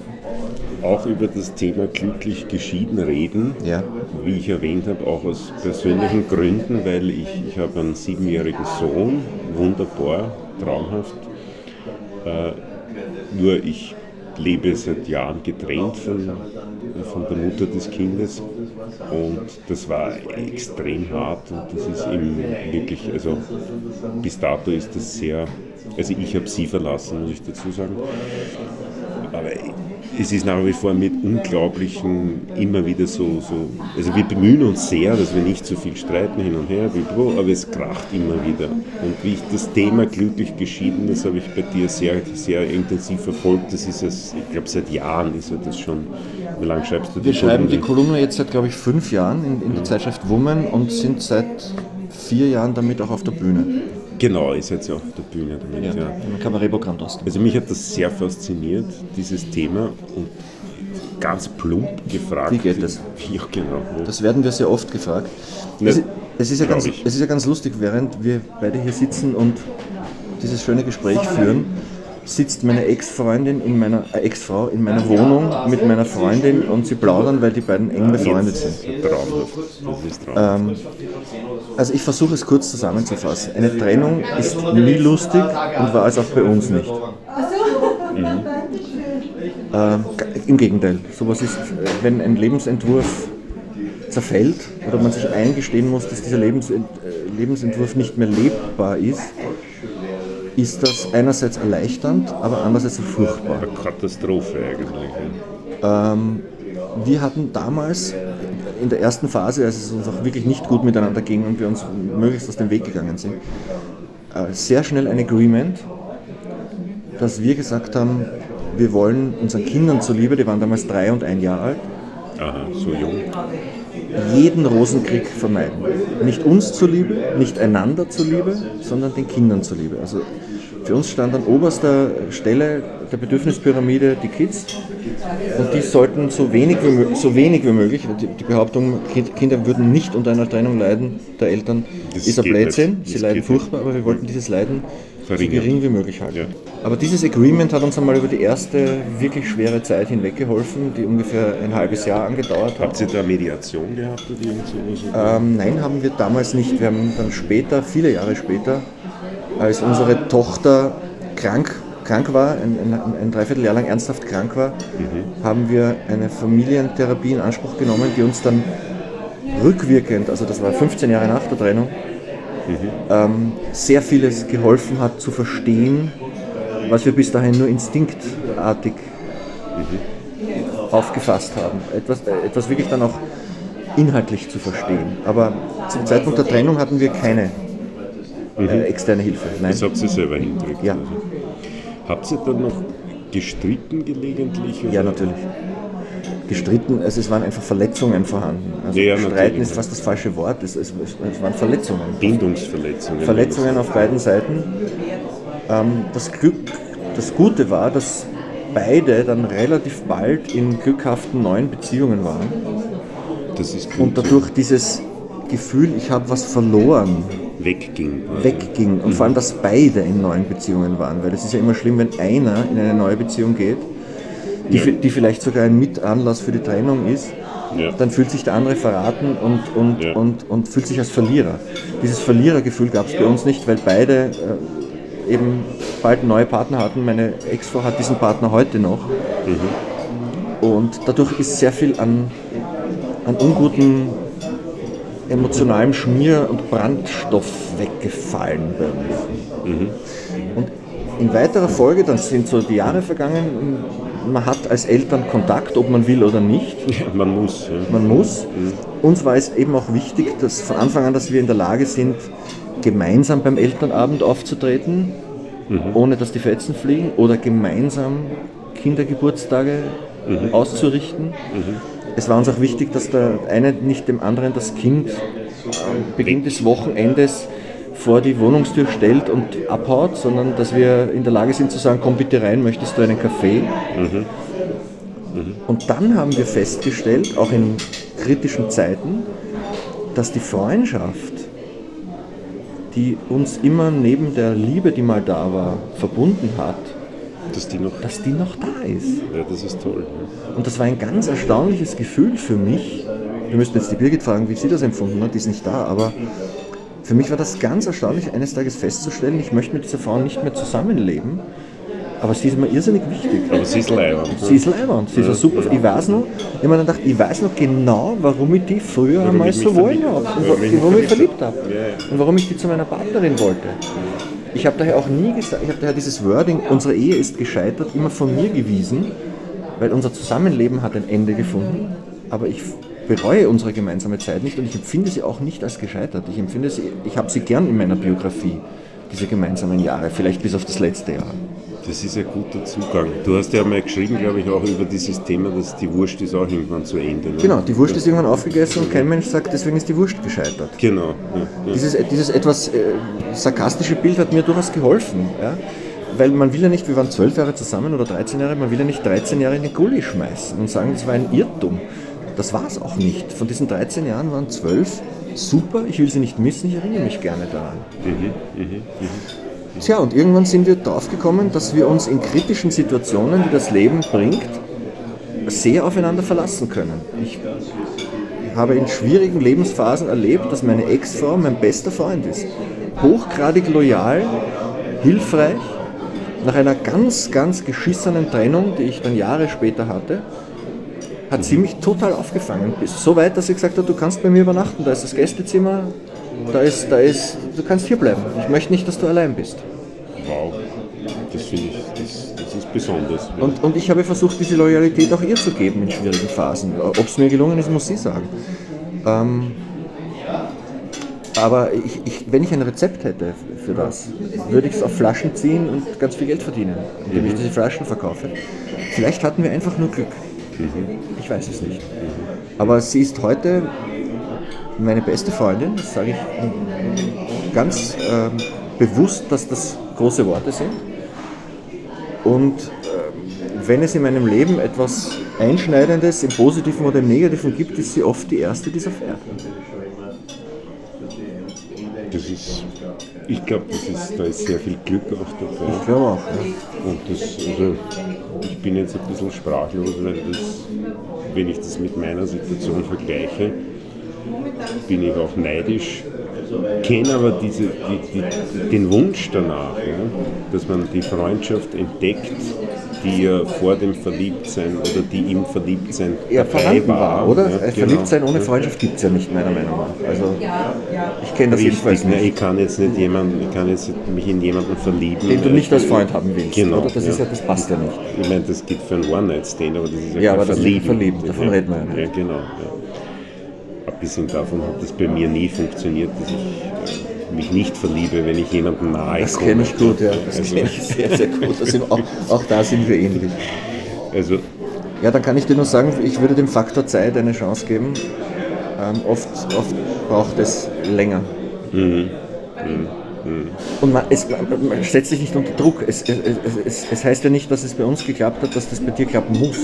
auch über das Thema glücklich geschieden reden. Ja. Wie ich erwähnt habe, auch aus persönlichen Gründen, weil ich, ich habe einen siebenjährigen Sohn, wunderbar, traumhaft. Äh, nur ich lebe seit Jahren getrennt von, von der Mutter des Kindes und das war extrem hart und das ist eben wirklich, also bis dato ist das sehr, also ich habe sie verlassen, muss ich dazu sagen, aber es ist nach wie vor mit unglaublichen, immer wieder so, so, also wir bemühen uns sehr, dass wir nicht so viel streiten hin und her, aber es kracht immer wieder. Und wie ich das Thema glücklich geschieden, das habe ich bei dir sehr, sehr intensiv verfolgt, das ist es, ich glaube seit Jahren ist das schon, wie lange schreibst du die Wir schreiben die Kolumne jetzt seit, glaube ich, fünf Jahren in, in der Zeitschrift Woman und sind seit vier Jahren damit auch auf der Bühne. Genau, ist jetzt ja auf der Bühne damit. Ja, ja. Im Cabaret-Programm Also mich hat das sehr fasziniert, dieses Thema und ganz plump gefragt. Wie geht das? Ja, genau. Das werden wir sehr oft gefragt. Ne, es, es, ist ja ganz, es ist ja ganz lustig, während wir beide hier sitzen und dieses schöne Gespräch führen, sitzt meine Ex-Freundin in meiner äh, Ex-Frau in meiner Wohnung mit meiner Freundin und sie plaudern, weil die beiden eng befreundet sind. Traumhaft. Das ist traumhaft. Ähm, also ich versuche es kurz zusammenzufassen. Eine Trennung ist nie lustig und war es auch bei uns nicht. Mhm. Ähm, Im Gegenteil, sowas ist, wenn ein Lebensentwurf zerfällt oder man sich eingestehen muss, dass dieser Lebensent äh, Lebensentwurf nicht mehr lebbar ist, ist das einerseits erleichternd, aber andererseits furchtbar. Eine Katastrophe eigentlich. Ähm, wir hatten damals in der ersten Phase, als es uns auch wirklich nicht gut miteinander ging und wir uns möglichst aus dem Weg gegangen sind, äh, sehr schnell ein Agreement, dass wir gesagt haben, wir wollen unseren Kindern zuliebe, die waren damals drei und ein Jahr alt, Aha, so jung. Jeden Rosenkrieg vermeiden. Nicht uns zuliebe, nicht einander zuliebe, sondern den Kindern zuliebe. Also für uns stand an oberster Stelle der Bedürfnispyramide die Kids und die sollten so wenig wie, so wenig wie möglich, die, die Behauptung, Kinder würden nicht unter einer Trennung leiden der Eltern, das ist ein Blödsinn. Sie leiden furchtbar, aber wir wollten dieses Leiden Verringern. so gering wie möglich halten. Ja. Aber dieses Agreement hat uns einmal über die erste wirklich schwere Zeit hinweg geholfen, die ungefähr ein halbes Jahr angedauert hat. Habt ihr da Mediation gehabt oder irgend Ähm, nein, haben wir damals nicht. Wir haben dann später, viele Jahre später, als unsere Tochter krank, krank war, ein, ein, ein Dreivierteljahr lang ernsthaft krank war, mhm. haben wir eine Familientherapie in Anspruch genommen, die uns dann rückwirkend, also das war 15 Jahre nach der Trennung, mhm. ähm, sehr vieles geholfen hat zu verstehen, was wir bis dahin nur instinktartig mhm. aufgefasst haben. Etwas, äh, etwas wirklich dann auch inhaltlich zu verstehen. Aber zum Zeitpunkt der Trennung hatten wir keine mhm. äh, externe Hilfe. Nein. Das habt ihr selber hingekriegt. Ja. Also. Habt ihr dann noch gestritten gelegentlich? Oder? Ja, natürlich. Gestritten, also es waren einfach Verletzungen vorhanden. Also Ja, Streiten natürlich. ist fast das falsche Wort, es, es, es waren Verletzungen. Bindungsverletzungen. Verletzungen auf beiden Seiten. Ähm, das Glück, das Gute war, dass beide dann relativ bald in glückhaften neuen Beziehungen waren Das ist und gut. dadurch dieses Gefühl, ich habe was verloren, wegging. wegging und vor allem, dass beide in neuen Beziehungen waren, weil es ist ja immer schlimm, wenn einer in eine neue Beziehung geht, die, Ja. die vielleicht sogar ein Mitanlass für die Trennung ist, Ja. dann fühlt sich der andere verraten und, und, Ja. und, und fühlt sich als Verlierer. Dieses Verlierergefühl gab es bei uns nicht, weil beide äh, eben bald neue Partner hatten. Meine Ex-Frau hat diesen Partner heute noch. Und dadurch ist sehr viel an, an unguten emotionalem Schmier- und Brandstoff weggefallen bei uns. Und in weiterer Folge, dann sind so die Jahre vergangen, man hat als Eltern Kontakt, ob man will oder nicht. Man muss. Ja. Man muss. Uns war es eben auch wichtig, dass von Anfang an, dass wir in der Lage sind, gemeinsam beim Elternabend aufzutreten, ohne dass die Fetzen fliegen, oder gemeinsam Kindergeburtstage auszurichten. Es war uns auch wichtig, dass der eine nicht dem anderen das Kind am Beginn des Wochenendes vor die Wohnungstür stellt und abhaut, sondern dass wir in der Lage sind zu sagen, komm bitte rein, möchtest du einen Kaffee? Und dann haben wir festgestellt, auch in kritischen Zeiten, dass die Freundschaft, die uns immer neben der Liebe, die mal da war, verbunden hat, Dass die noch. dass die noch da ist. Ja, das ist toll. Ja. Und das war ein ganz erstaunliches Gefühl für mich. Wir müssten jetzt die Birgit fragen, wie sie das empfunden hat, die ist nicht da, aber für mich war das ganz erstaunlich, eines Tages festzustellen, ich möchte mit dieser Frau nicht mehr zusammenleben, aber sie ist mir irrsinnig wichtig. Aber sie ist leibend. Sie ist leibend, sie ist ein super. Ich weiß noch, ich habe mir dann gedacht, ich weiß noch genau, warum ich die früher Warum einmal so wollen habe. Und warum ich mich warum ich verliebt habe. Ja, ja. Und warum ich die zu meiner Partnerin wollte. Ich habe daher auch nie gesagt, ich habe daher dieses Wording, unsere Ehe ist gescheitert, immer von mir gewiesen, weil unser Zusammenleben hat ein Ende gefunden, aber ich bereue unsere gemeinsame Zeit nicht und ich empfinde sie auch nicht als gescheitert. Ich empfinde sie, ich habe sie gern in meiner Biografie, diese gemeinsamen Jahre, vielleicht bis auf das letzte Jahr. Das ist ein guter Zugang. Du hast ja mal geschrieben, glaube ich, auch über dieses Thema, dass die Wurst ist auch irgendwann zu Ende. Ne? Genau, die Wurst ist irgendwann aufgegessen und kein Mensch sagt, deswegen ist die Wurst gescheitert. Genau. Ja, ja. Dieses, dieses etwas äh, sarkastische Bild hat mir durchaus geholfen. Weil man will ja nicht, wir waren zwölf Jahre zusammen oder 13 Jahre, man will ja nicht 13 Jahre in den Gully schmeißen und sagen, das war ein Irrtum. Das war es auch nicht. Von diesen 13 Jahren waren zwölf super, ich will sie nicht missen, ich erinnere mich gerne daran. Tja, und irgendwann sind wir draufgekommen, dass wir uns in kritischen Situationen, die das Leben bringt, sehr aufeinander verlassen können. Ich habe in schwierigen Lebensphasen erlebt, dass meine Ex-Frau mein bester Freund ist. Hochgradig loyal, hilfreich. Nach einer ganz, ganz geschissenen Trennung, die ich dann Jahre später hatte, hat sie mich total aufgefangen. Bis so weit, dass sie gesagt hat, du kannst bei mir übernachten, da ist das Gästezimmer, da ist, da ist, du kannst hier bleiben. Ich möchte nicht, dass du allein bist. Wow. Das finde ich, das, das ist besonders. Und, und ich habe versucht, diese Loyalität auch ihr zu geben in schwierigen Phasen. Ob es mir gelungen ist, muss sie sagen. Ähm, aber ich, ich, wenn ich ein Rezept hätte für das, würde ich es auf Flaschen ziehen und ganz viel Geld verdienen, indem ich diese Flaschen verkaufe. Vielleicht hatten wir einfach nur Glück. Ich weiß es nicht. Aber sie ist heute meine beste Freundin, das sage ich ganz ähm, bewusst, dass das große Worte sind. Und ähm, wenn es in meinem Leben etwas Einschneidendes im Positiven oder im Negativen gibt, ist sie oft die erste, die es erfährt. Das ist, ich glaube, da ist sehr viel Glück auch dabei. Ich glaube auch. Ja. Und das, also, ich bin jetzt ein bisschen sprachlos, weil das, wenn ich das mit meiner Situation vergleiche, bin ich auch neidisch, kenne aber diese, die, die, den Wunsch danach, ja, dass man die Freundschaft entdeckt, die ja vor dem Verliebtsein oder die im Verliebtsein Ja, dabei vorhanden war, oder? Ja, Äh, genau. Verliebt sein ohne Freundschaft gibt es ja nicht, meiner Meinung nach. Also, ich kenne das jedenfalls Richtig, ne? nicht. ich kann jetzt nicht jemanden, ich kann jetzt mich in jemanden verlieben. Den du äh, nicht als Freund haben willst, Genau, oder? Das, ist ja. ja, das passt ja nicht. Ich meine, das geht für einen One-Night-Stand, aber das ist ja, Ja, aber das Verlieben. verliebt, davon reden wir ja nicht. Ja, genau. Ja. Abgesehen davon hat das bei mir nie funktioniert, dass ich äh, mich nicht verliebe, wenn ich jemanden nahe Das kenne ich gut, ja. Das Also, kenne ich sehr, sehr gut. Auch, auch da sind wir ähnlich. also Ja, dann kann ich dir nur sagen, ich würde dem Faktor Zeit eine Chance geben. Ähm, oft, oft braucht es länger. Mhm. Mhm. Und man, es, man, setzt sich nicht unter Druck. Es, es, es, es heißt ja nicht, dass es bei uns geklappt hat, dass das bei dir klappen muss.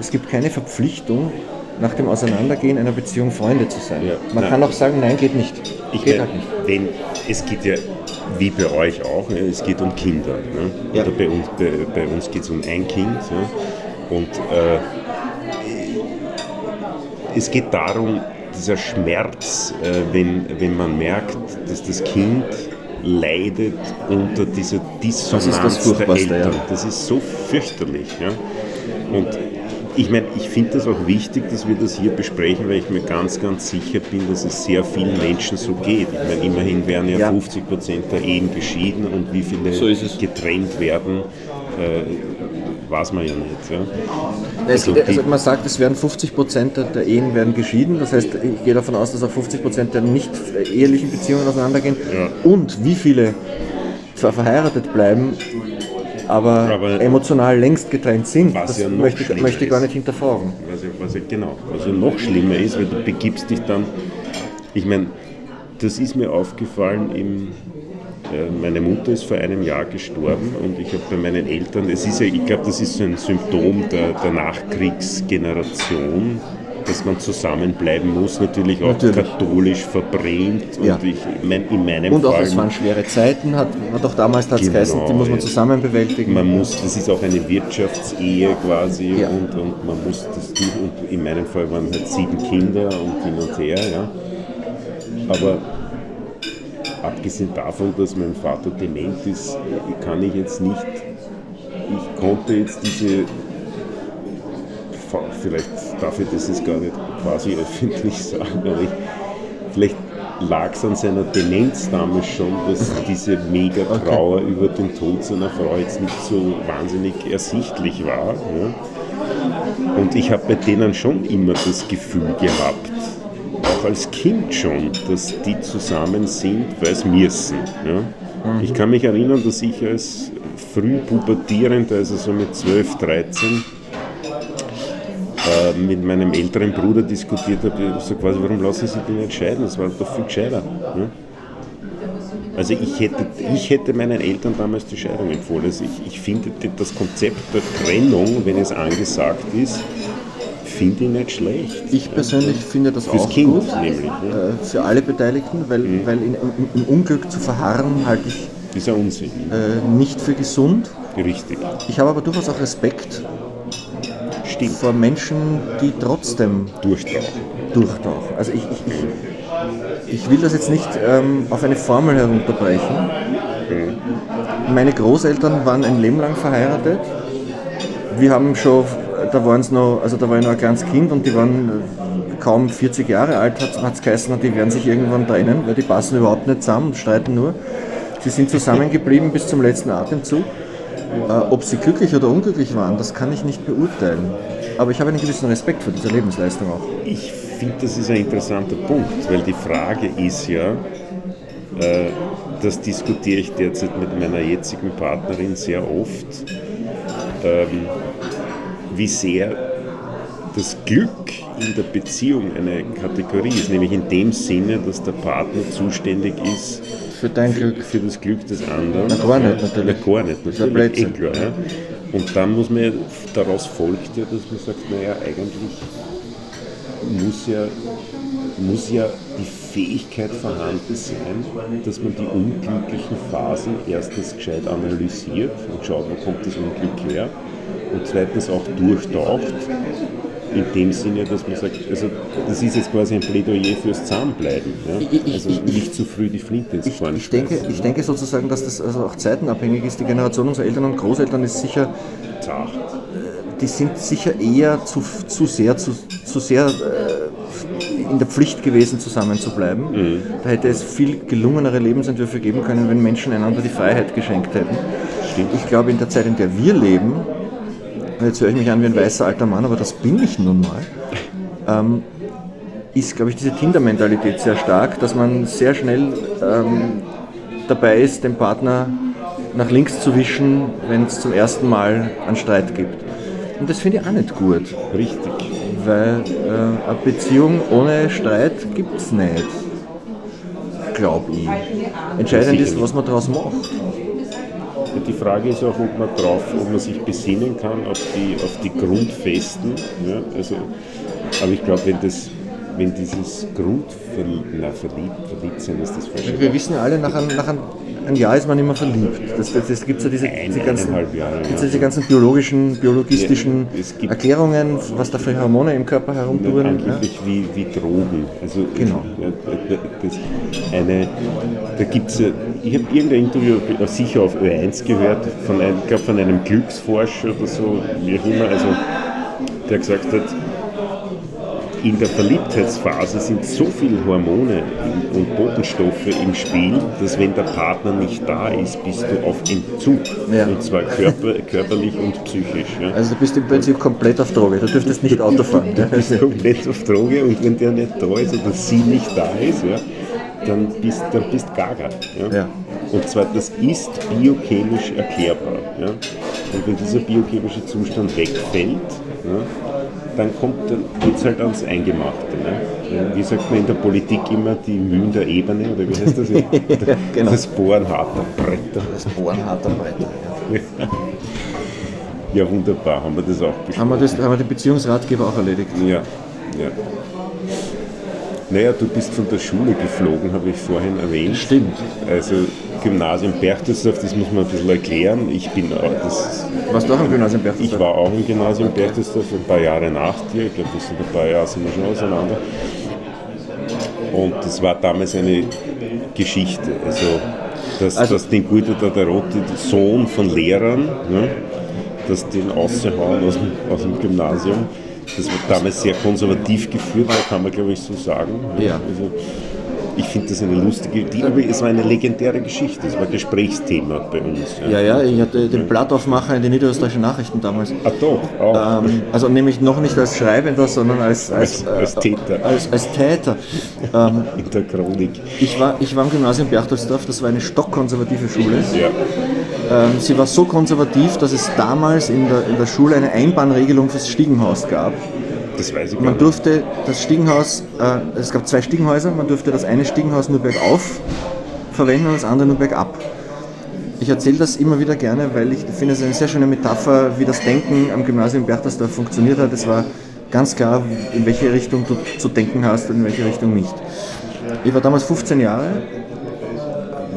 Es gibt keine Verpflichtung, nach dem Auseinandergehen einer Beziehung Freunde zu sein. Ja, man nein. kann auch sagen, nein, geht nicht. Ich geht halt nicht. Wenn, es geht ja wie bei euch auch, es geht um Kinder. Ne? Ja. Oder bei uns, bei, bei uns geht es um ein Kind. Ja? Und äh, es geht darum, dieser Schmerz, äh, wenn, wenn man merkt, dass das Kind leidet unter dieser Dissonanz das das der Eltern. Ja. Das ist so fürchterlich. Ja? Und ich meine, ich finde das auch wichtig, dass wir das hier besprechen, weil ich mir ganz, ganz sicher bin, dass es sehr vielen Menschen so geht. Ich meine, immerhin werden ja, ja. 50 Prozent der Ehen geschieden und wie viele so getrennt werden, äh, weiß man ja nicht. Ja. Also, also, man sagt, es werden 50 Prozent der Ehen werden geschieden. Das heißt, ich gehe davon aus, dass auch 50 Prozent der nicht ehelichen Beziehungen auseinandergehen. Ja. Und wie viele zwar verheiratet bleiben, aber, aber emotional längst getrennt sind. das ja möchte, möchte ich gar nicht hinterfragen. Was ja, was ja, genau, was ja noch schlimmer ist, weil du begibst dich dann, ich meine, das ist mir aufgefallen im, äh, meine Mutter ist vor einem Jahr gestorben und ich habe bei meinen Eltern, es ist ja, ich glaube, das ist so ein Symptom der, der Nachkriegsgeneration, dass man zusammenbleiben muss, natürlich auch natürlich. katholisch verbrennt. Ja. Und ich, mein, in meinem Und auch Fall, es waren schwere Zeiten, hat, hat auch damals genau, geheißen, die muss man zusammen bewältigen. Man muss, das ist auch eine Wirtschaftsehe quasi ja. und, und man muss das tun. Und in meinem Fall waren halt sieben Kinder und hin und her. Ja. Aber abgesehen davon, dass mein Vater dement ist, kann ich jetzt nicht, ich konnte jetzt diese vielleicht darf ich das jetzt gar nicht quasi öffentlich sagen, aber ich, vielleicht lag es an seiner Demenz damals schon, dass diese mega Trauer okay. über den Tod seiner Frau jetzt nicht so wahnsinnig ersichtlich war. Ja. Und ich habe bei denen schon immer das Gefühl gehabt, auch als Kind schon, dass die zusammen sind, weil es müssen. Ja. Mhm. Ich kann mich erinnern, dass ich als früh pubertierender, also so mit 12, 13, äh, mit meinem älteren Bruder diskutiert habe, so quasi, warum lassen Sie den nicht scheiden? Das war doch viel gescheiter. Ne? Also ich hätte, ich hätte meinen Eltern damals die Scheidung empfohlen. Also ich, ich finde das Konzept der Trennung, wenn es angesagt ist, finde ich nicht schlecht. Ich persönlich finde das Fürs auch kind gut, nämlich. Ne? Für alle Beteiligten, weil, mhm. weil in, im, Unglück zu verharren halte ich Unsinn. Äh, nicht für gesund. Richtig. Ich habe aber durchaus auch Respekt Stimmt. vor Menschen, die trotzdem durchtauchen. durchtauchen. Also ich, ich, ich, will das jetzt nicht ähm, auf eine Formel herunterbrechen. Mhm. Meine Großeltern waren ein Leben lang verheiratet. Wir haben schon, da waren es noch, also da war ich noch ein kleines Kind und die waren äh, kaum 40 Jahre alt, hat es geheißen, die werden sich irgendwann trennen, weil die passen überhaupt nicht zusammen, streiten nur. Sie sind zusammengeblieben bis zum letzten Atemzug. Äh, ob sie glücklich oder unglücklich waren, das kann ich nicht beurteilen. Aber ich habe einen gewissen Respekt vor dieser Lebensleistung auch. Ich finde, das ist ein interessanter Punkt, weil die Frage ist ja, äh, das diskutiere ich derzeit mit meiner jetzigen Partnerin sehr oft, ähm, wie sehr das Glück in der Beziehung eine Kategorie ist, nämlich in dem Sinne, dass der Partner zuständig ist für dein Glück. Für das Glück des anderen. Na, gar nicht natürlich. Na, gar nicht natürlich. Eh klar, ja. Und dann muss man, daraus folgt ja, dass man sagt, naja, eigentlich muss ja, muss ja die Fähigkeit vorhanden sein, dass man die unglücklichen Phasen erstens gescheit analysiert und schaut, wo kommt das Unglück her und zweitens auch durchtaucht in dem Sinne, dass man sagt, also das ist jetzt quasi ein Plädoyer fürs Zahnbleiben. Ja? Ich, also nicht zu früh die Flinte ins Korn ich, denke, ich denke sozusagen, dass das also auch zeitenabhängig ist. Die Generation unserer Eltern und Großeltern ist sicher. Zart. Äh, die sind sicher eher zu, zu sehr, zu, zu sehr äh, in der Pflicht gewesen, zusammen zu bleiben. Mhm. Da hätte es viel gelungenere Lebensentwürfe geben können, wenn Menschen einander die Freiheit geschenkt hätten. Stimmt. Ich glaube, in der Zeit, in der wir leben, jetzt höre ich mich an wie ein weißer alter Mann, aber das bin ich nun mal, ähm, ist, glaube ich, diese Tinder-Mentalität sehr stark, dass man sehr schnell ähm, dabei ist, den Partner nach links zu wischen, wenn es zum ersten Mal einen Streit gibt. Und das finde ich auch nicht gut. Richtig. Weil äh, eine Beziehung ohne Streit gibt es nicht. Glaube ich. Entscheidend ist, was man daraus macht. Die Frage ist auch, ob man drauf, ob man sich besinnen kann auf die, auf die Grundfesten. Ja? Also, aber ich glaube, wenn das wenn dieses na, verliebt, verliebt sein ist das falsche Wir wissen ja alle, nach einem, nach einem ein Jahr ist man immer verliebt. Das, das, das gibt ja diese, diese, ganzen, Jahre, ja. diese ganzen biologischen, biologistischen ja, Erklärungen, was da für Hormone im Körper. Angeblich ja. wie, wie Drogen. Also genau. Das eine, da gibt's ja, ich habe irgendein Interview sicher auf Ö1 gehört, von einem, ich glaube von einem Glücksforscher oder so, wie auch immer, also der gesagt hat, in der Verliebtheitsphase sind so viele Hormone und Botenstoffe im Spiel, dass wenn der Partner nicht da ist, bist du auf Entzug. Ja. Und zwar körper, körperlich und psychisch. Ja. Also du bist im Prinzip komplett auf Droge, du dürftest nicht Auto fahren. Du bist komplett auf Droge und wenn der nicht da ist oder sie nicht da ist, ja, dann bist du bist gaga. Ja. ja. Und zwar, das ist biochemisch erklärbar. Ja. Und wenn dieser biochemische Zustand wegfällt, ja, dann kommt es halt ans Eingemachte. Ne? Wie sagt man in der Politik immer, die Mühen der Ebene, oder wie heißt das? ja, genau. Das Bohren harter Bretter. Das Bohren harter Bretter, ja. ja. wunderbar, haben wir das auch besprochen. Haben wir, das, haben wir den Beziehungsratgeber auch erledigt? Ja, ja. Naja, du bist von der Schule geflogen, habe ich vorhin erwähnt. Stimmt. Also Gymnasium Berchtesdorf, das muss man ein bisschen erklären. Ich bin auch, das, Warst du auch im Gymnasium Berchtesdorf? Ich war auch im Gymnasium Berchtesdorf, ein paar Jahre nach dir. Ich glaube, das sind ein paar Jahre sind wir schon auseinander. Und das war damals eine Geschichte. Also, dass, also, dass den Guido da der rote Sohn von Lehrern, ne, dass den auszuhauen aus dem, aus dem Gymnasium, das wird damals sehr konservativ geführt, kann man glaube ich so sagen. Ja. Also, ich finde das eine lustige, die, es war eine legendäre Geschichte, es war Gesprächsthema bei uns. Ja, ja, ja ich hatte den Blattaufmacher in den niederösterreichischen Nachrichten damals. Ach doch, auch. Ähm, also nämlich noch nicht als Schreibender, sondern als, als, als, als äh, Täter. Als, als Täter. Ähm, in der Chronik. Ich war, ich war im Gymnasium Berchtesdorf, das war eine stockkonservative Schule. Ja. Ähm, sie war so konservativ, dass es damals in der, in der Schule eine Einbahnregelung fürs Stiegenhaus gab. Das weiß ich Man durfte das Stiegenhaus, äh, es gab zwei Stiegenhäuser, man durfte das eine Stiegenhaus nur bergauf verwenden und das andere nur bergab. Ich erzähle das immer wieder gerne, weil ich finde es eine sehr schöne Metapher, wie das Denken am Gymnasium Berchtesdorf funktioniert hat. Es war ganz klar, in welche Richtung du zu denken hast und in welche Richtung nicht. Ich war damals 15 Jahre,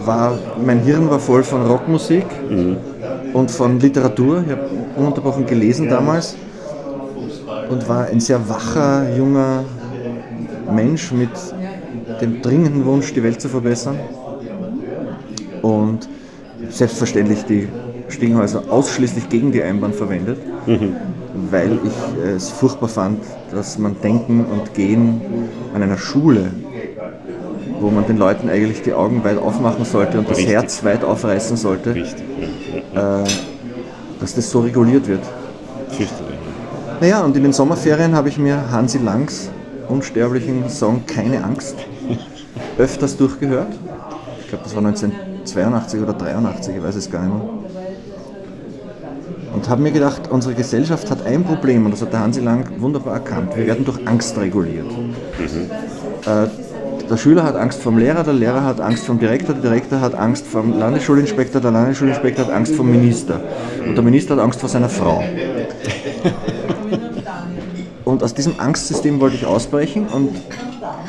war, mein Hirn war voll von Rockmusik mhm. und von Literatur. Ich habe ununterbrochen gelesen damals und war ein sehr wacher, junger Mensch mit dem dringenden Wunsch, die Welt zu verbessern. Und selbstverständlich die Stiegenhäuser ausschließlich gegen die Einbahn verwendet, mhm. weil ich es furchtbar fand, dass man Denken und Gehen an einer Schule, wo man den Leuten eigentlich die Augen weit aufmachen sollte und Richtig. das Herz weit aufreißen sollte, äh, dass das so reguliert wird. Fürchterlich. Naja, und in den Sommerferien habe ich mir Hansi Langs unsterblichen Song Keine Angst öfters durchgehört. Ich glaube, das war 1982 oder 83, ich weiß es gar nicht mehr. Und habe mir gedacht, unsere Gesellschaft hat ein Problem, und das hat der Hansi Lang wunderbar erkannt. Wir werden durch Angst reguliert. Mhm. Äh, der Schüler hat Angst vom Lehrer, der Lehrer hat Angst vom Direktor, der Direktor hat Angst vom Landesschulinspektor, der Landesschulinspektor hat Angst vom Minister und der Minister hat Angst vor seiner Frau. Und aus diesem Angstsystem wollte ich ausbrechen und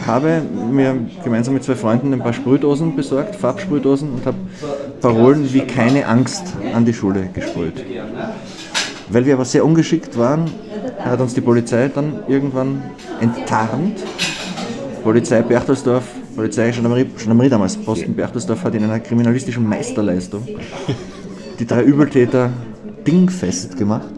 habe mir gemeinsam mit zwei Freunden ein paar Sprühdosen besorgt, Farbsprühdosen, und habe Parolen wie keine Angst an die Schule gesprüht. Weil wir aber sehr ungeschickt waren, hat uns die Polizei dann irgendwann enttarnt. Polizei Berchtesdorf, Polizei Gendarmerie, Gendarmerie damals, Posten Berchtesdorf hat in einer kriminalistischen Meisterleistung die drei Übeltäter dingfest gemacht.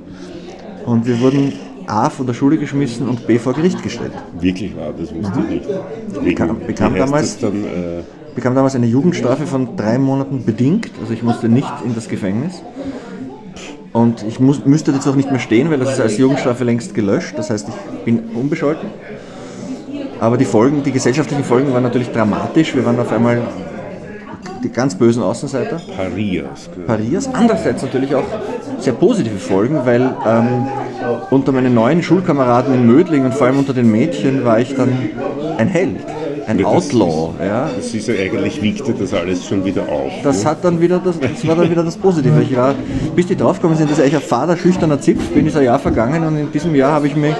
Und wir wurden A von der Schule geschmissen und B vor Gericht gestellt. Wirklich wahr, das wusste ich nicht. Ich bekam, bekam damals, dann, äh bekam damals eine Jugendstrafe von drei Monaten bedingt, also ich musste nicht in das Gefängnis. Und ich muss, müsste jetzt auch nicht mehr stehen, weil das ist als Jugendstrafe längst gelöscht. Das heißt, ich bin unbescholten. Aber die Folgen, die gesellschaftlichen Folgen waren natürlich dramatisch. Wir waren auf einmal die ganz bösen Außenseiter. Parias. Parias. Andererseits natürlich auch sehr positive Folgen, weil ähm, unter meinen neuen Schulkameraden in Mödling und vor allem unter den Mädchen war ich dann ein Held, ein Ja, das Outlaw. Ist, Ja. Das ist ja eigentlich wiegte das alles schon wieder auf. Das ne? hat dann wieder das, das war dann wieder das Positive. Ich war, bis die draufgekommen sind, dass ich eigentlich ein fader, schüchterner Zipf bin, ist ein Jahr vergangen und in diesem Jahr habe ich mich,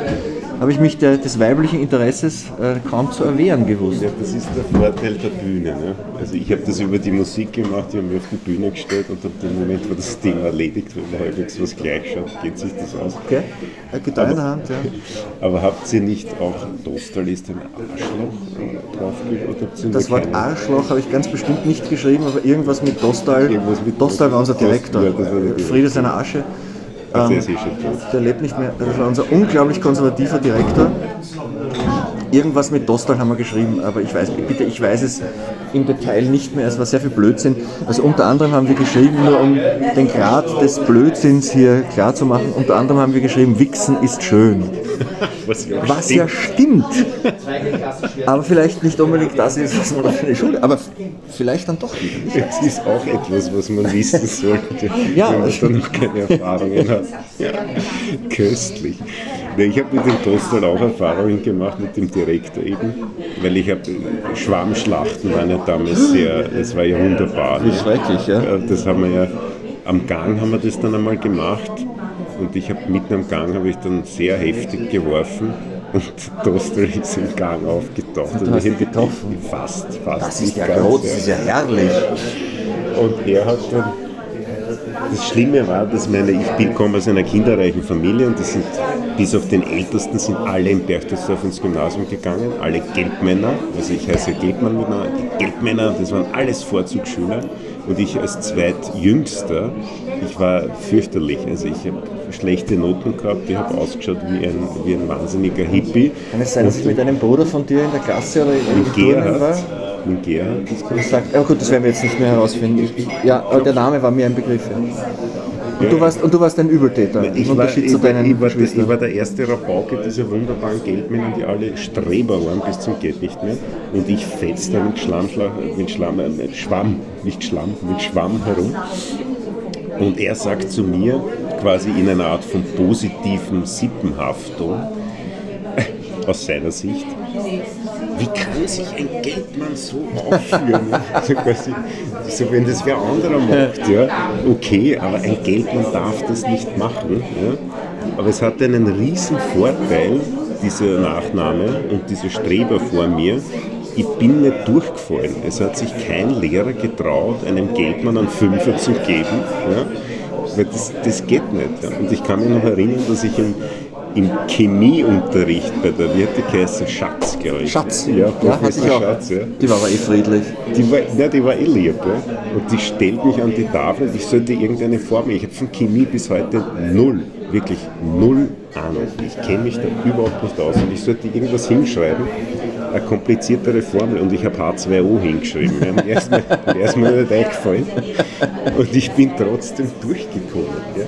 habe ich mich der, des weiblichen Interesses äh, kaum zu erwehren gewusst. Ja, das ist der Vorteil der Bühne. Ne? Also ich habe das über die Musik gemacht, ich habe mich auf die Bühne gestellt und ab dem Moment, wo das Thema erledigt wird, halbwegs was gleich schaut, geht sich das aus. Okay? Eine Gitarre in der Hand, ja. Aber habt ihr nicht auch Dostal ist ein Arschloch äh, draufgeschrieben? Das Wort? Arschloch habe ich ganz bestimmt nicht geschrieben, aber irgendwas mit Dostal. Irgendwas mit Dostal war unser Dostal, Direktor. ja, war. Friede seiner Asche. Tot. Der lebt nicht mehr. Das war unser unglaublich konservativer Direktor. Irgendwas mit Dostal haben wir geschrieben, aber ich weiß, bitte, ich weiß es im Detail nicht mehr. Es war sehr viel Blödsinn. Also unter anderem haben wir geschrieben, nur um den Grad des Blödsinns hier klar zu machen, unter anderem haben wir geschrieben, Wichsen ist schön. Was ja Was stimmt. ja stimmt. Aber vielleicht nicht unbedingt das ist, was man auf eine Schule, aber vielleicht dann doch wieder. nicht. Das ist auch etwas, was man wissen sollte, Ja. wenn man da noch keine Erfahrungen hat. Ja. Köstlich. Ich habe mit dem Dostal auch Erfahrungen gemacht, mit dem Direktor eben, weil ich habe Schwammschlachten waren ja damals sehr, das war ja wunderbar. ne? Schrecklich, ja. Äh, Das haben wir ja, am Gang haben wir das dann einmal gemacht und ich habe mitten am Gang habe ich dann sehr heftig geworfen und Dostal ist im Gang aufgetaucht. Und ich hätte- getroffen? Fast, fast. Das ist ja groß, das ist ja herrlich. und er hat dann. Das Schlimme war, dass meine, ich bin, komme aus einer kinderreichen Familie und die sind, bis auf den Ältesten, sind alle in Berchtesdorf ins Gymnasium gegangen, alle Gelbmänner, also ich heiße Gelbmann mit Namen, die Gelbmänner, das waren alles Vorzugsschüler und ich als zweitjüngster, ich war fürchterlich, also ich habe schlechte Noten gehabt, ich habe ausgeschaut wie ein, wie ein wahnsinniger Hippie. Kann es sein, dass ich mit einem Bruder von dir in der Klasse oder Mit Turnen war? Gerhard, mit Gerhard, das kann Ich sag, ja gut, das werden wir jetzt nicht mehr herausfinden. Ja, aber der Name war mir ein Begriff. Und, du warst, und du warst ein Übeltäter, Ich war, ich, war, ich, war, ich war der erste Rabauke dieser wunderbaren Geldmänner, die alle Streber waren bis zum geht nicht mehr. Und ich fetzte mit Schlammschlag, mit Schlamm, äh, mit Schwamm, nicht Schlamm, mit Schwamm herum. Und er sagt zu mir, quasi in einer Art von positiven Sippenhaftung, aus seiner Sicht, wie kann sich ein Geldmann so aufführen? so, quasi, so wenn das wer anderer macht, ja, okay, aber ein Geldmann darf das nicht machen. Ja. Aber es hat einen riesen Vorteil, dieser Nachname und dieser Streber vor mir. Ich bin nicht durchgefallen. Es hat sich kein Lehrer getraut, einem Geldmann einen Fünfer zu geben. Ja. Weil das, das geht nicht. Ja. Und ich kann mich noch erinnern, dass ich im, im Chemieunterricht bei der, die geheißen? Schatz, glaube ich. Schatz, Ja, ja, hatte ich auch. Schatz, ja. Die war aber eh friedlich. Die war, ja, die war eh lieb. Ja. Und die stellt mich an die Tafel und ich sollte irgendeine Formel. Ich habe von Chemie bis heute null, wirklich null Ahnung. Ich kenne mich da überhaupt nicht aus. Und ich sollte irgendwas hinschreiben, eine kompliziertere Formel. Und ich habe H2O hingeschrieben. Mir ist mir nicht eingefallen. Und ich bin trotzdem durchgekommen. Ja.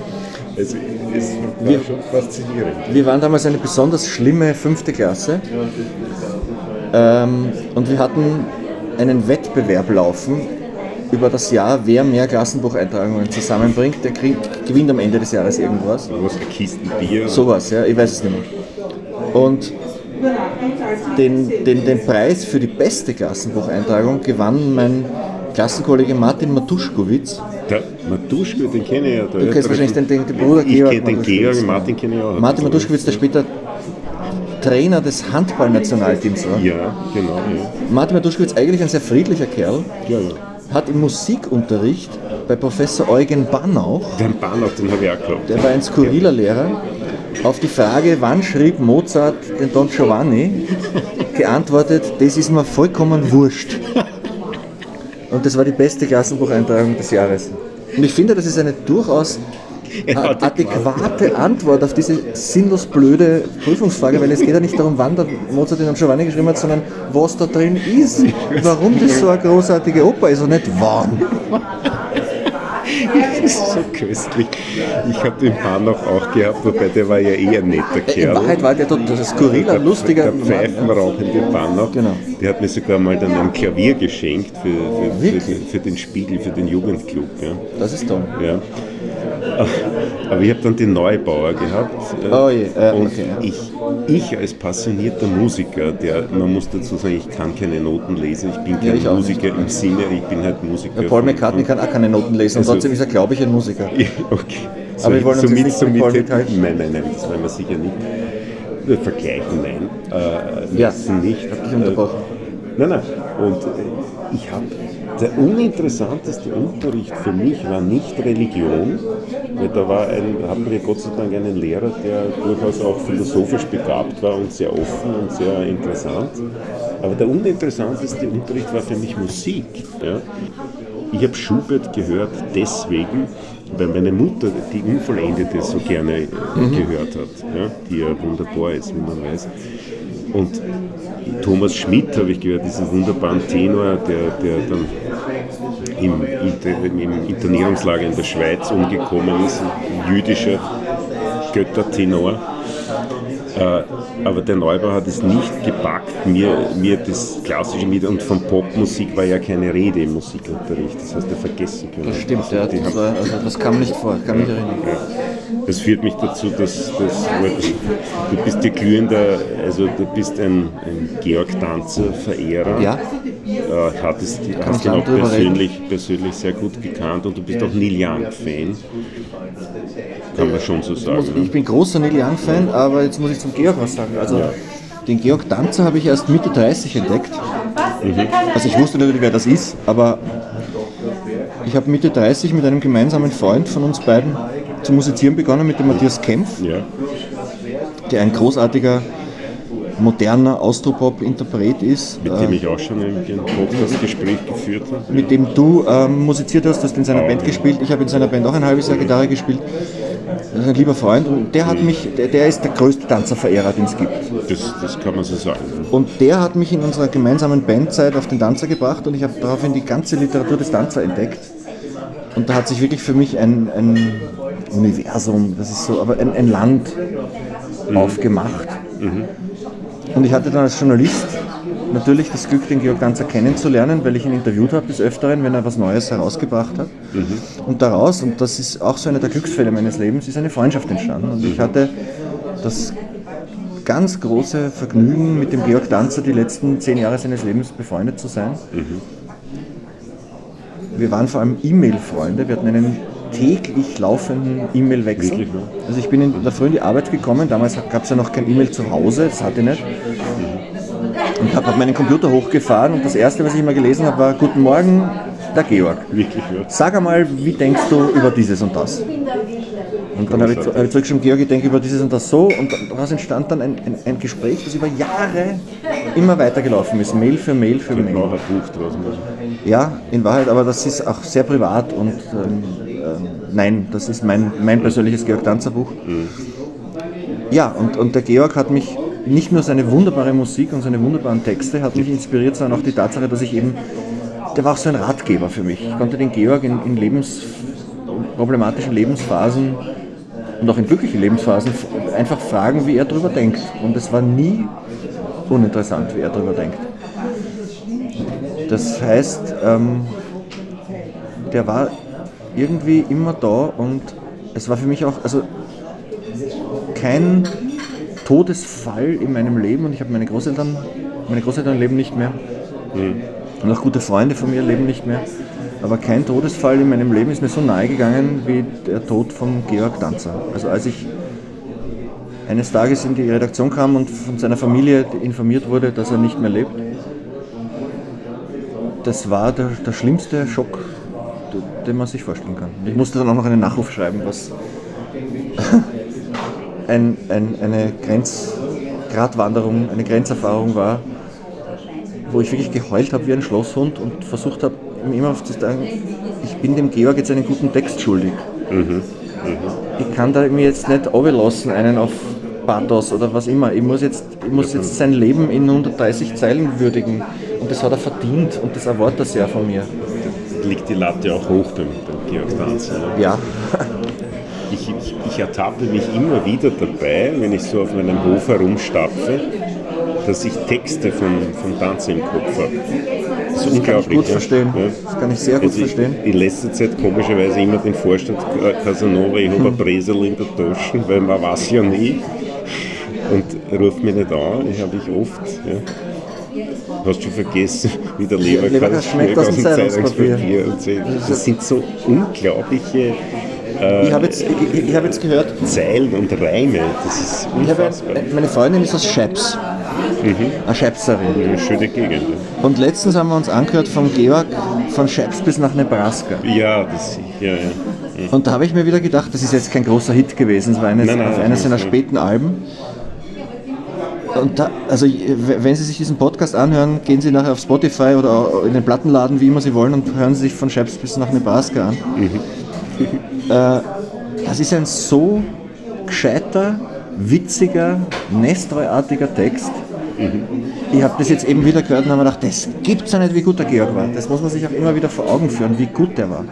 Also, es war Wir- schon faszinierend. Wir waren damals eine besonders schlimme fünfte Klasse ähm, und wir hatten einen Wettbewerb laufen über das Jahr, wer mehr Klassenbucheintragungen zusammenbringt, der kriegt, gewinnt am Ende des Jahres irgendwas. Was, Kisten Bier? Sowas, ja, ich weiß es nicht mehr. Und den, den, den Preis für die beste Klassenbucheintragung gewann mein Klassenkollege Martin Matuschkowitz. Der Matuschko, den kenne ich ja. Du kennst wahrscheinlich den, den, den Bruder Ich Georg kenne den. Georg, Martin kenne ich auch. Martin Matuschkowitz, der später Trainer des Handballnationalteams war. Ja, genau. Ja, Martin Matuschkowitz, eigentlich ein sehr friedlicher Kerl, ja. ja. hat im Musikunterricht bei Professor Eugen Bannauch, Den Bahnhof, den habe ich auch gehabt. der war ein skurriler Lehrer, auf die Frage, wann schrieb Mozart den Don Giovanni, geantwortet, das ist mir vollkommen wurscht. Und das war die beste Klassenbucheintragung des Jahres. Und ich finde, das ist eine durchaus adäquate Antwort auf diese sinnlos blöde Prüfungsfrage, weil es geht ja nicht darum, wann der Mozart den Don Giovanni geschrieben hat, sondern was da drin ist. Warum das so eine großartige Oper ist und nicht wann. das ist so köstlich. Ich habe den Bahnhof auch gehabt, wobei der war ja eher ein netter Kerl. In Wahrheit war der total skurriler, lustiger Der pfeifenrauchende Bahnhof. Genau. Der hat mir sogar mal dann ein Klavier geschenkt für, für, für, den, für den Spiegel, für den Jugendclub. Ja. Das ist toll. Ja. Aber ich habe dann den Neubauer gehabt. äh, Oh je, äh, und okay, ja. ich, ich als passionierter Musiker, der, man muss dazu sagen, ich kann keine Noten lesen, ich bin kein ich auch Musiker im Sinne, ich bin halt Musiker. Der Paul McCartney von- kann auch keine Noten lesen Also- und trotzdem ist er, glaube ich, ein Musiker. Ja, okay. Aber wir wollen uns somit, mit somit, Paul McCartney- Nein, nein, nein, das wollen wir sicher nicht. Vergleichen, nein. Äh, Ja, nicht. hab dich unterbrochen. Nein, nein. Und äh, ich habe, der uninteressanteste Unterricht für mich war nicht Religion, weil da war ein, hatten wir Gott sei Dank einen Lehrer, der durchaus auch philosophisch begabt war und sehr offen und sehr interessant. Aber der uninteressanteste Unterricht war für mich Musik. Ja. Ich habe Schubert gehört deswegen, weil meine Mutter die Unvollendete so gerne äh, gehört hat, ja, die ja wunderbar ist, wie man weiß. Und Thomas Schmidt habe ich gehört, diesen wunderbaren Tenor, der, der dann im, im Internierungslager in der Schweiz umgekommen ist, ein jüdischer Göttertenor. Äh, aber der Neubau hat es nicht gepackt, mir, mir das klassische mit und von Popmusik war ja keine Rede im Musikunterricht, das hast du vergessen können. Das stimmt, ja, das, war, also das kam nicht vor, kann mich erinnern. ja. Das führt mich dazu, dass, dass du bist ja glühender, also du bist ein, ein Georg Danzer-Verehrer. Ja, Äh, hattest, ich hast ihn auch persönlich, persönlich sehr gut gekannt und du bist auch Neil Young-Fan. Kann man schon so sagen. ich Ne? bin großer Neil Young-Fan, aber jetzt muss ich zum Georg was sagen. Also, den Georg Danzer habe ich erst Mitte 30 entdeckt. Also ich wusste natürlich, wer das ist, aber ich habe Mitte 30 mit einem gemeinsamen Freund von uns beiden zu musizieren begonnen, mit dem Matthias Kempf, Ja. der ein großartiger, moderner Austropop-Interpret ist. Mit dem ich auch schon ein, Podcast-Gespräch geführt habe. mit dem du ähm, musiziert hast, du hast in seiner Band gespielt. Ich habe in seiner Band auch ein halbes Jahr Gitarre gespielt. Das ist ein lieber Freund und der hat mich, der, der ist der größte Tanzerverehrer, den es gibt. Das, das kann man so sagen. Und der hat mich in unserer gemeinsamen Bandzeit auf den Tanzer gebracht und ich habe daraufhin die ganze Literatur des Tanzer entdeckt. Und da hat sich wirklich für mich ein, ein Universum, das ist so, aber ein, ein Land aufgemacht. Und ich hatte dann als Journalist natürlich das Glück, den Georg Danzer kennenzulernen, weil ich ihn interviewt habe des Öfteren, wenn er was Neues herausgebracht hat. Und daraus, und das ist auch so einer der Glücksfälle meines Lebens, ist eine Freundschaft entstanden. Und ich hatte das ganz große Vergnügen, mit dem Georg Danzer die letzten zehn Jahre seines Lebens befreundet zu sein. Wir waren vor allem E-Mail-Freunde. Wir hatten einen täglich laufenden E-Mail-Wechsel. Also ich bin in der Früh in die Arbeit gekommen, damals gab es ja noch kein E-Mail zu Hause, das hatte ich nicht. Und habe hab meinen Computer hochgefahren und das erste, was ich mal gelesen habe, war Guten Morgen, der Georg. Wirklich, ja. Sag einmal, wie denkst du über dieses und das? Und dann habe ich, hab ich zurückgeschrieben, Georg, ich denke über dieses und das so. Und daraus entstand dann ein, ein, ein Gespräch, das über Jahre immer weitergelaufen ist. Mail für Mail für Ein Mail. Buch draus machen. Ja, in Wahrheit, aber das ist auch sehr privat und ähm, nein, das ist mein, mein persönliches Georg Danzer Buch. Ja, und, und der Georg hat mich, nicht nur seine wunderbare Musik und seine wunderbaren Texte hat mich inspiriert, sondern auch die Tatsache, dass ich eben, der war auch so ein Ratgeber für mich. Ich konnte den Georg in, in Lebens, problematischen Lebensphasen und auch in glücklichen Lebensphasen einfach fragen, wie er darüber denkt. Und es war nie uninteressant, wie er darüber denkt. Das heißt, ähm, der war irgendwie immer da und es war für mich auch, also kein Todesfall in meinem Leben und ich habe meine Großeltern, meine Großeltern leben nicht mehr. Und auch gute Freunde von mir leben nicht mehr, aber kein Todesfall in meinem Leben ist mir so nahe gegangen wie der Tod von Georg Danzer. Also als ich eines Tages in die Redaktion kam und von seiner Familie informiert wurde, dass er nicht mehr lebt, das war der, der schlimmste Schock, den man sich vorstellen kann. Ich musste dann auch noch einen Nachruf schreiben, was ein, ein, eine Grenzgratwanderung, eine Grenzerfahrung war, wo ich wirklich geheult habe wie ein Schlosshund und versucht habe, ihm immer zu sagen, ich bin dem Georg jetzt einen guten Text schuldig. Ich kann da mir jetzt nicht lassen, einen auf Pathos oder was immer. Ich muss jetzt, ich muss jetzt sein Leben in 130 Zeilen würdigen. Und das hat er verdient und das erwartet er sehr von mir. Liegt die Latte auch hoch beim, beim Georg Danzer. Ne? Ja. Ich, ich, ich ertappe mich immer wieder dabei, wenn ich so auf meinem Hof herumstapfe, dass ich Texte von, von Danzer im Kopf habe. Das das kann ich gut ja. verstehen. Ja. Das kann ich sehr gut also verstehen. in letzter Zeit komischerweise immer den Vorstand Casanova, ich habe hm. ein Bresel in der Tasche, weil man weiß ja nie. Und ruft mich nicht an, ich habe ich oft. Ja. Hast du vergessen, wie der Leberkast schmeckt aus dem Zeitungspapier. Das sind so unglaubliche äh, ich habe jetzt, ich, ich hab jetzt gehört. Zeilen und Reime, das ist unfassbar. Habe, meine Freundin ist aus Scheps. Mhm. Eine Schepserin. Eine schöne Gegend. Und letztens haben wir uns angehört von Georg von Scheps bis nach Nebraska. Ja, das ja, ja. Mhm. Und da habe ich mir wieder gedacht, das ist jetzt kein großer Hit gewesen, es war eines, nein, nein, eines seiner späten Alben. Und da, also wenn Sie sich diesen Podcast anhören, gehen Sie nachher auf Spotify oder in den Plattenladen, wie immer Sie wollen, und hören Sie sich von Scheps bis nach Nebraska an. Mhm. Äh, das ist ein so gescheiter, witziger, nestreuartiger Text. Mhm. Ich habe das jetzt eben wieder gehört und habe mir gedacht, das gibt es ja nicht, wie gut der Georg war. Das muss man sich auch immer wieder vor Augen führen, wie gut der war.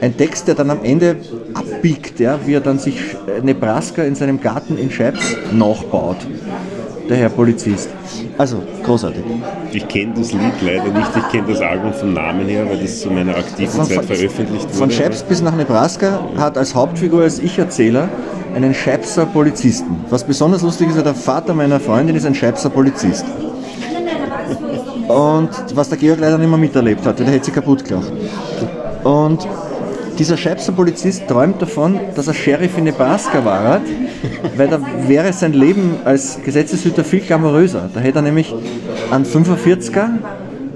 Ein Text, der dann am Ende abbiegt, ja, wie er dann sich Nebraska in seinem Garten in Scheibs nachbaut der Herr Polizist. Also, großartig. Ich kenne das Lied leider nicht, ich kenne das Album vom Namen her, weil das zu meiner aktiven von, Zeit veröffentlicht wurde. Von Scheps bis nach Nebraska hat als Hauptfigur, als Ich-Erzähler, einen Schepser Polizisten. Was besonders lustig ist, der Vater meiner Freundin ist ein Schepser Polizist. Und was der Georg leider nicht mehr miterlebt hat, der hätte sich kaputt gelacht. Und dieser Scheibser Polizist träumt davon, dass er Sheriff in Nebraska war, weil da wäre sein Leben als Gesetzeshüter viel glamouröser. Da hätte er nämlich einen 45er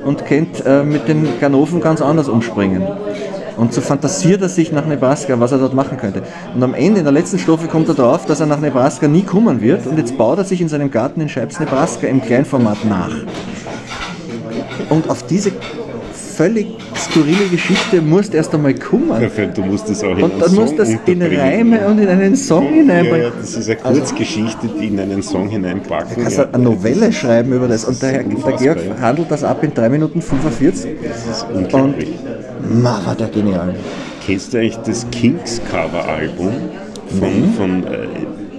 und kennt äh, mit den Ganoven ganz anders umspringen. Und so fantasiert er sich nach Nebraska, was er dort machen könnte. Und am Ende, in der letzten Strophe, kommt er darauf, dass er nach Nebraska nie kommen wird. Und jetzt baut er sich in seinem Garten in Scheibs, Nebraska, im Kleinformat nach. Und auf diese völlig skurrile Geschichte musst erst einmal kommen. Ja, du musst das auch in Und dann musst du das in Reime und in einen Song hineinbringen. Ja, das ist eine also Kurzgeschichte, die in einen Song hineinpacken. Du kannst ja. eine Novelle schreiben über das. Und der, der Georg handelt das ab in 3 Minuten 45. Das ist unglaublich. Und, ma, war der genial. Kennst du eigentlich das Kings Cover Album von, von äh,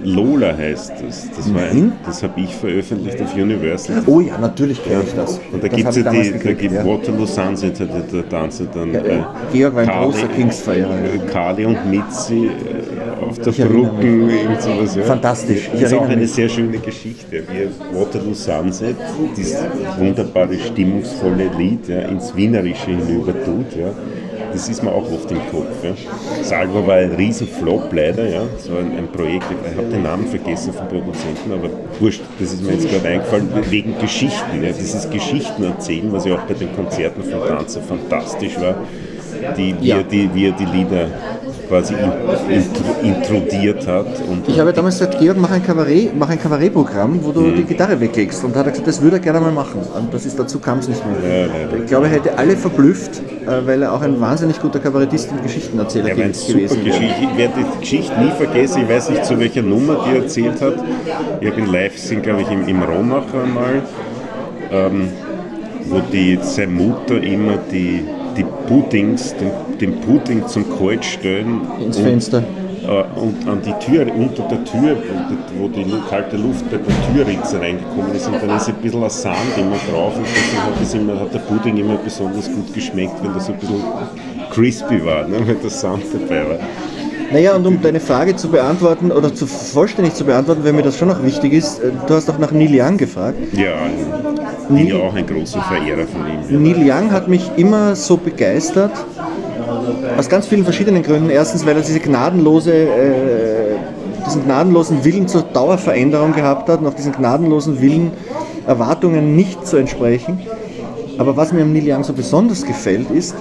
Lola heißt das. Das, mhm. das habe ich veröffentlicht auf Universal. Oh ja, natürlich kenne ich das. Und da gibt es ja die, da gibt ja. Waterloo Sunset, der, der Tanzer dann. Ja, äh, Georg war ein Kali, großer Kings-Verehrer. Äh, Kali und Mitzi äh, auf der Brücke, irgend sowas. Ja. Fantastisch. Ich das ist auch eine mich. sehr schöne Geschichte, wie Waterloo Sunset dieses wunderbare, stimmungsvolle Lied ja, ins Wienerische hinüber tut. Ja das ist mir auch oft im Kopf. Ja. Salvo war ein Riesenflop leider, ja. War ein, ein Projekt, ich habe den Namen vergessen vom Produzenten, aber wurscht, das ist mir jetzt gerade eingefallen, wegen Geschichten. Ja. Dieses Geschichten erzählen, was ja auch bei den Konzerten von Tanzer fantastisch war, die, wie, ja. die, wie er die Lieder quasi intrudiert hat. Ich habe damals gesagt, Georg, mach ein Kabarett, mach ein Kabarettprogramm, wo du mhm. die Gitarre weglegst. Und da hat er gesagt, das würde er gerne mal machen. Und das ist, dazu kam es nicht mehr. Ja, ich glaube, er hätte alle verblüfft, äh, weil er auch ein wahnsinnig guter Kabarettist und Geschichtenerzähler ja, gewesen wäre. Ich werde die Geschichte nie vergessen. Ich weiß nicht, zu welcher Nummer die erzählt hat. Ich habe ihn live gesehen, glaube ich, im, im Romacher mal. Ähm, wo die, seine Mutter immer die die Puddings, den, den Pudding zum Kaltstellen ins Fenster. Äh, und an die Tür, unter der Tür, wo die kalte Luft bei der Türritze reingekommen ist, und dann ist ein bisschen Sand immer drauf und deswegen hat, das immer, hat der Pudding immer besonders gut geschmeckt, wenn das so ein bisschen crispy war, ne, wenn der Sand dabei war. Naja, und um deine Frage zu beantworten oder zu vollständig zu beantworten, wenn mir das schon noch wichtig ist, äh, du hast auch nach Neil Young gefragt. Ja, bin ja auch ein großer Verehrer von ihm. Neil Young hat mich immer so begeistert, aus ganz vielen verschiedenen Gründen. Erstens, weil er diese gnadenlose, äh, diesen gnadenlosen Willen zur Dauerveränderung gehabt hat und auch diesen gnadenlosen Willen, Erwartungen nicht zu entsprechen. Aber was mir am Neil Young so besonders gefällt, ist,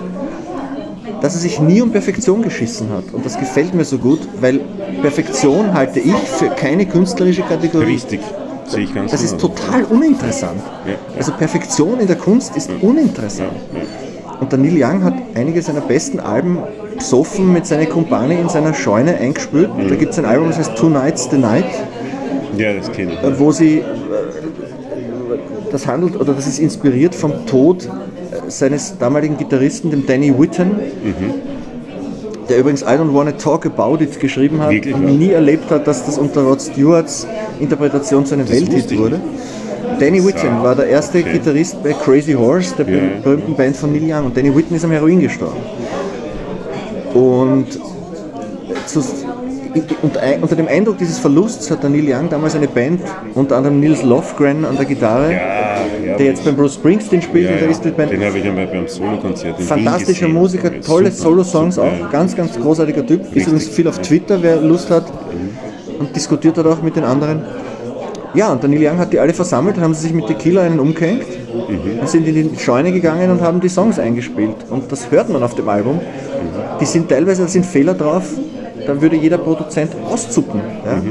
dass er sich nie um Perfektion geschissen hat. Und das gefällt mir so gut, weil Perfektion halte ich für keine künstlerische Kategorie. Richtig. Sehe ich ganz das ist total uninteressant. Ja, ja. Also Perfektion in der Kunst ist ja. uninteressant. Und der Neil Young hat einige seiner besten Alben besoffen mit seinen Kumpane in seiner Scheune eingespült. Mhm. Da gibt es ein Album, das heißt Two Nights the Night. Ja, das kenne ich. Wo sie, äh, das handelt, oder das ist inspiriert vom Tod seines damaligen Gitarristen, dem Danny Whitten, der übrigens I Don't Wanna Talk About It geschrieben hat Wirklich, und nie erlebt hat, dass das unter Rod Stewarts Interpretation zu einem Welthit wurde. Danny Whitten war der erste Okay. Gitarrist bei Crazy Horse, der Ja. berühmten Band von Neil Young. Und Danny Whitten ist am Heroin gestorben. Und, zu, und ein- unter dem Eindruck dieses Verlusts hat der Neil Young damals eine Band, unter anderem Nils Lofgren an der Gitarre, Ja, ja, der jetzt beim Bruce Springsteen spielt. ja, und der ja. ist Band Den habe ich einmal beim Solokonzert fantastischer. Musiker, tolle Solo-Songs auch, ganz, ganz großartiger Typ. Ist übrigens viel auf Twitter, wer Lust hat und diskutiert hat auch mit den anderen. Ja, und Neil Young hat die alle versammelt, haben sie sich mit Tequila einen umgehängt und sind in die Scheune gegangen und haben die Songs eingespielt. Und das hört man auf dem Album. Die sind teilweise, da sind Fehler drauf, da würde jeder Produzent auszucken. Ja?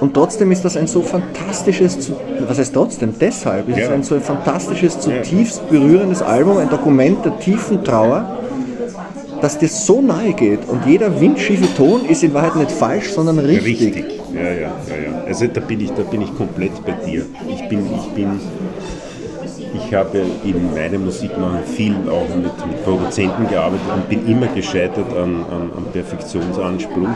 Und trotzdem ist das ein so fantastisches, was heißt trotzdem? Deshalb ist es Ja. ein so ein fantastisches, zutiefst berührendes Album, ein Dokument der tiefen Trauer, dass dir so nahe geht und jeder windschiefe Ton ist in Wahrheit nicht falsch, sondern richtig. Richtig, ja, ja, ja, ja. Also da bin ich, da bin ich komplett bei dir. Ich bin, ich bin, ich habe in meinem Musikmachen viel auch mit, mit Produzenten gearbeitet und bin immer gescheitert an, an, an Perfektionsanspruch.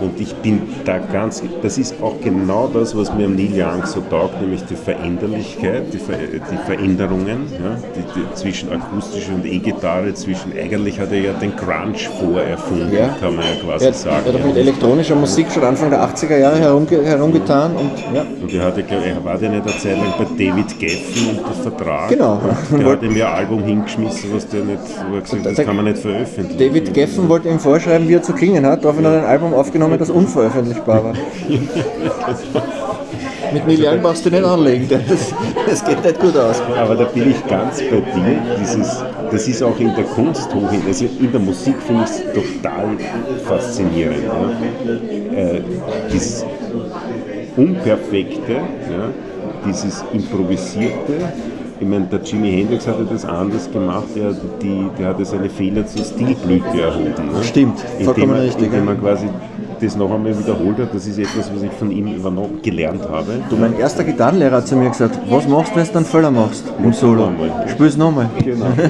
Und ich bin da ganz, das ist auch genau das, was mir am Neil Young so taugt, nämlich die Veränderlichkeit, die, Ver, die Veränderungen ja, die, die, zwischen akustischer und E-Gitarre, zwischen, eigentlich hat er ja den Grunge vorerfunden, Ja. kann man ja quasi Er sagen. hat auch ja. mit elektronischer Musik schon Anfang der 80er Jahre herumge herumgetan und ja. Und er hatte, er war ja nicht eine Zeit lang bei David Geffen unter Vertrag. Genau. Der hat ihm ja ein Album hingeschmissen, was der nicht, wo er gesagt hat, das kann man nicht veröffentlichen. David Geffen wollte ihm vorschreiben, wie er zu klingen hat, daraufhin hat er ein Album aufgenommen, das unveröffentlichbar war. Mit Young brauchst du nicht anlegen, das, das geht nicht gut aus. Aber da bin ich ganz bei dir. Dieses, das ist auch in der Kunst hoch, also in der Musik finde ich es total faszinierend. Ja. Äh, dieses Unperfekte, ja, dieses Improvisierte. Ich meine, der Jimi Hendrix hatte das anders gemacht, der, die, der hatte seine Fehler zur Stilblüte erhoben. Ne? Stimmt, vollkommen indem, er- richtig, Indem man quasi das noch einmal wiederholt hat, das ist etwas, was ich von ihm übernommen gelernt habe. Du, mein erster Gitarrenlehrer hat zu mir gesagt, was machst du, wenn du dann Fehler machst im Solo? Nochmal. Spiel's nochmal. Genau.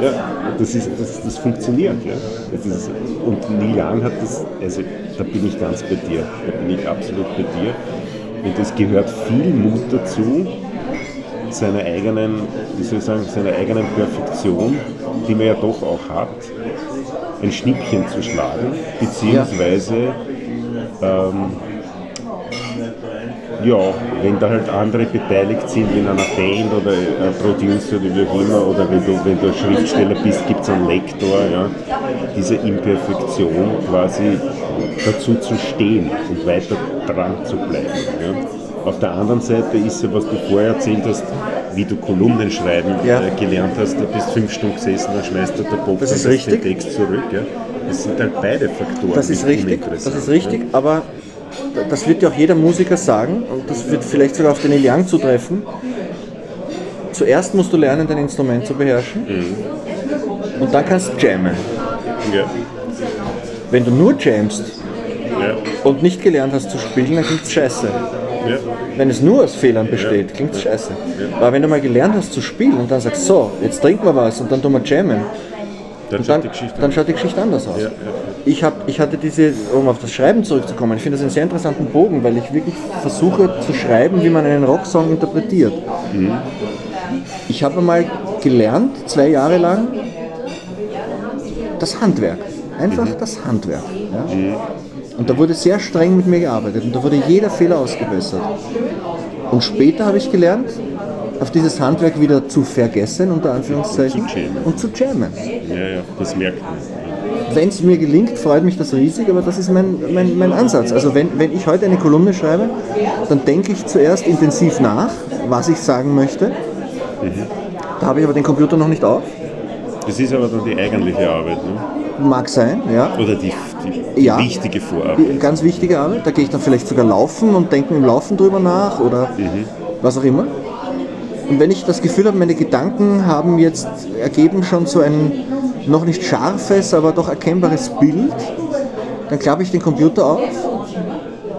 ja, das, ist, das, das funktioniert. Ja. Das ist, und Neil Young hat das, also da bin ich ganz bei dir, da bin ich absolut bei dir. Und es gehört viel Mut dazu, seiner eigenen, wie soll ich sagen, seiner eigenen Perfektion, die man ja doch auch hat, ein Schnippchen zu schlagen, beziehungsweise ähm, ja, wenn da halt andere beteiligt sind in einer Band oder ein Producer oder wie auch immer, oder wenn du, wenn du Schriftsteller bist, gibt es einen Lektor, ja, diese Imperfektion quasi dazu zu stehen und weiter dran zu bleiben. Ja. Auf der anderen Seite ist ja, was du vorher erzählt hast, wie du Kolumnen schreiben Ja. äh, gelernt hast, du bist fünf Stunden gesessen, dann schmeißt du der Bock Das ist den. Text zurück. Ja. Das sind halt beide Faktoren. Das ist richtig, das ist richtig, aber das wird ja auch jeder Musiker sagen und das wird vielleicht sogar auf den Neil Young zutreffen. Zuerst musst du lernen, dein Instrument zu beherrschen und dann kannst du jammen. Ja. Wenn du nur jammst Ja. und nicht gelernt hast zu spielen, dann klingt es scheiße. Ja. Wenn es nur aus Fehlern besteht, klingt es scheiße. Aber wenn du mal gelernt hast zu spielen und dann sagst, so, jetzt trinken wir was und dann tun wir jammen, Dann dann, schaut die Geschichte dann schaut die Geschichte anders aus. Ja, ja. Ich, hab, ich hatte diese, um auf das Schreiben zurückzukommen, ich finde das einen sehr interessanten Bogen, weil ich wirklich versuche zu schreiben, wie man einen Rocksong interpretiert. Ich habe mal gelernt, zwei Jahre lang, das Handwerk. Einfach das Handwerk. Ja? Und da wurde sehr streng mit mir gearbeitet und da wurde jeder Fehler ausgebessert. Und später habe ich gelernt, auf dieses Handwerk wieder zu vergessen, unter Anführungszeichen, Und zu jammen. und zu jammen. Ja, ja, das merkt man. Wenn es mir gelingt, freut mich das riesig, aber das ist mein, mein, mein Ansatz. Also wenn, wenn ich heute eine Kolumne schreibe, dann denke ich zuerst intensiv nach, was ich sagen möchte. Da habe ich aber den Computer noch nicht auf. Das ist aber dann die eigentliche Arbeit, ne? Mag sein, ja. oder die, die, Ja. wichtige Vorarbeit. Die ganz wichtige Arbeit. Da gehe ich dann vielleicht sogar laufen und denke im Laufen drüber nach oder was auch immer. Und wenn ich das Gefühl habe, meine Gedanken haben jetzt ergeben schon so ein noch nicht scharfes, aber doch erkennbares Bild, dann klappe ich den Computer auf,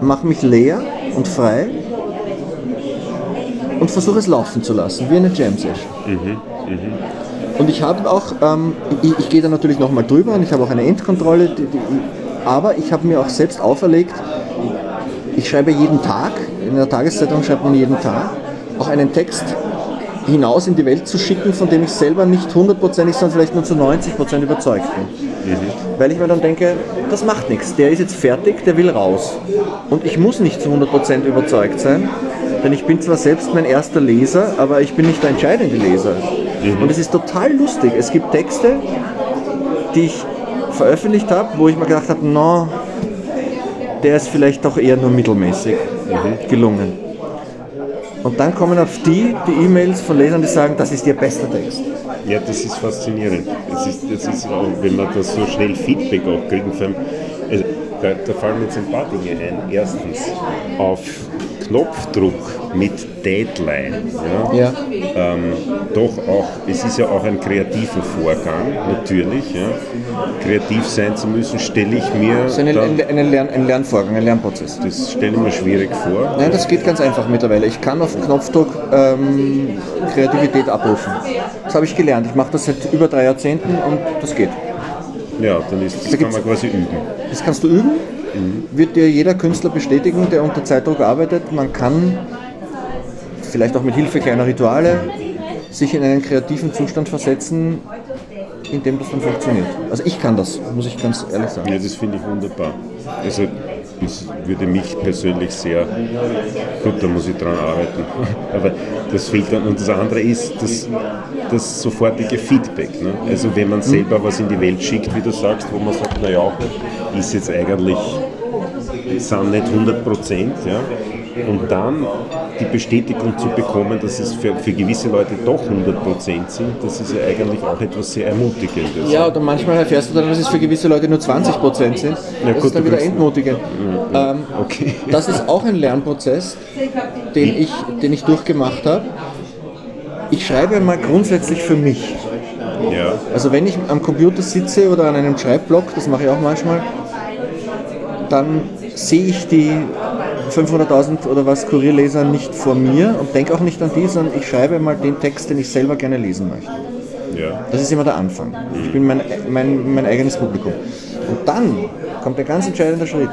mache mich leer und frei und versuche es laufen zu lassen, wie eine Jam Session. Und ich habe auch, ähm, ich, ich gehe da natürlich nochmal drüber und ich habe auch eine Endkontrolle, die, die, aber ich habe mir auch selbst auferlegt, ich schreibe jeden Tag, in der Tageszeitung schreibt man jeden Tag, auch einen Text hinaus in die Welt zu schicken, von dem ich selber nicht hundertprozentig, sondern vielleicht nur zu 90 Prozent überzeugt bin. Mhm. Weil ich mir dann denke, das macht nichts, der ist jetzt fertig, der will raus. Und ich muss nicht zu 100 Prozent überzeugt sein, denn ich bin zwar selbst mein erster Leser, aber ich bin nicht der entscheidende Leser. Mhm. Und es ist total lustig. Es gibt Texte, die ich veröffentlicht habe, wo ich mir gedacht habe, no, der ist vielleicht doch eher nur mittelmäßig mhm. gelungen. Und dann kommen auf die die E-Mails von Lesern, die sagen, das ist ihr bester Text. Ja, das ist faszinierend. Das ist, das ist auch, wenn man das so schnell Feedback auch kriegt. Also, da, da fallen mir jetzt ein paar Dinge ein. Erstens, auf Knopfdruck mit Deadline, ja, ja. Ähm, doch auch, es ist ja auch ein kreativer Vorgang, natürlich. Ja. Kreativ sein zu müssen, stelle ich mir. Das ist ein, dann, ein, Lern, ein Lernvorgang, ein Lernprozess. Das stelle ich mir schwierig vor. Nein, das geht ganz einfach mittlerweile. Ich kann auf Knopfdruck ähm, Kreativität abrufen. Das habe ich gelernt. Ich mache das seit über drei Jahrzehnten und das geht. Ja, dann ist, das da kann man quasi üben. Das kannst du üben wird dir jeder Künstler bestätigen, der unter Zeitdruck arbeitet. Man kann vielleicht auch mit Hilfe kleiner Rituale sich in einen kreativen Zustand versetzen, in dem das dann funktioniert. Also ich kann das, muss ich ganz ehrlich sagen. Ja, das finde ich wunderbar. Also das würde mich persönlich sehr, gut, da muss ich dran arbeiten, aber das fehlt dann. Und das andere ist das, das sofortige Feedback. Ne? Also wenn man selber was in die Welt schickt, wie du sagst, wo man sagt, naja, ist jetzt eigentlich, sind nicht 100 Prozent, ja? und dann die Bestätigung zu bekommen, dass es für, für gewisse Leute doch 100% sind, das ist ja eigentlich auch etwas sehr Ermutigendes. Ja, oder manchmal erfährst du dann, dass es für gewisse Leute nur 20% sind. Ja, das gut, ist dann wieder entmutigend. Ja, ähm, okay. Das ist auch ein Lernprozess, den ich, den ich durchgemacht habe. Ich schreibe mal grundsätzlich für mich. Ja. Also wenn ich am Computer sitze oder an einem Schreibblock, das mache ich auch manchmal, dann sehe ich die 500.000 oder was Kurierleser nicht vor mir und denke auch nicht an die, sondern ich schreibe mal den Text, den ich selber gerne lesen möchte. Ja. Das ist immer der Anfang. Ich bin mein, mein, mein eigenes Publikum. Und dann kommt der ganz entscheidende Schritt.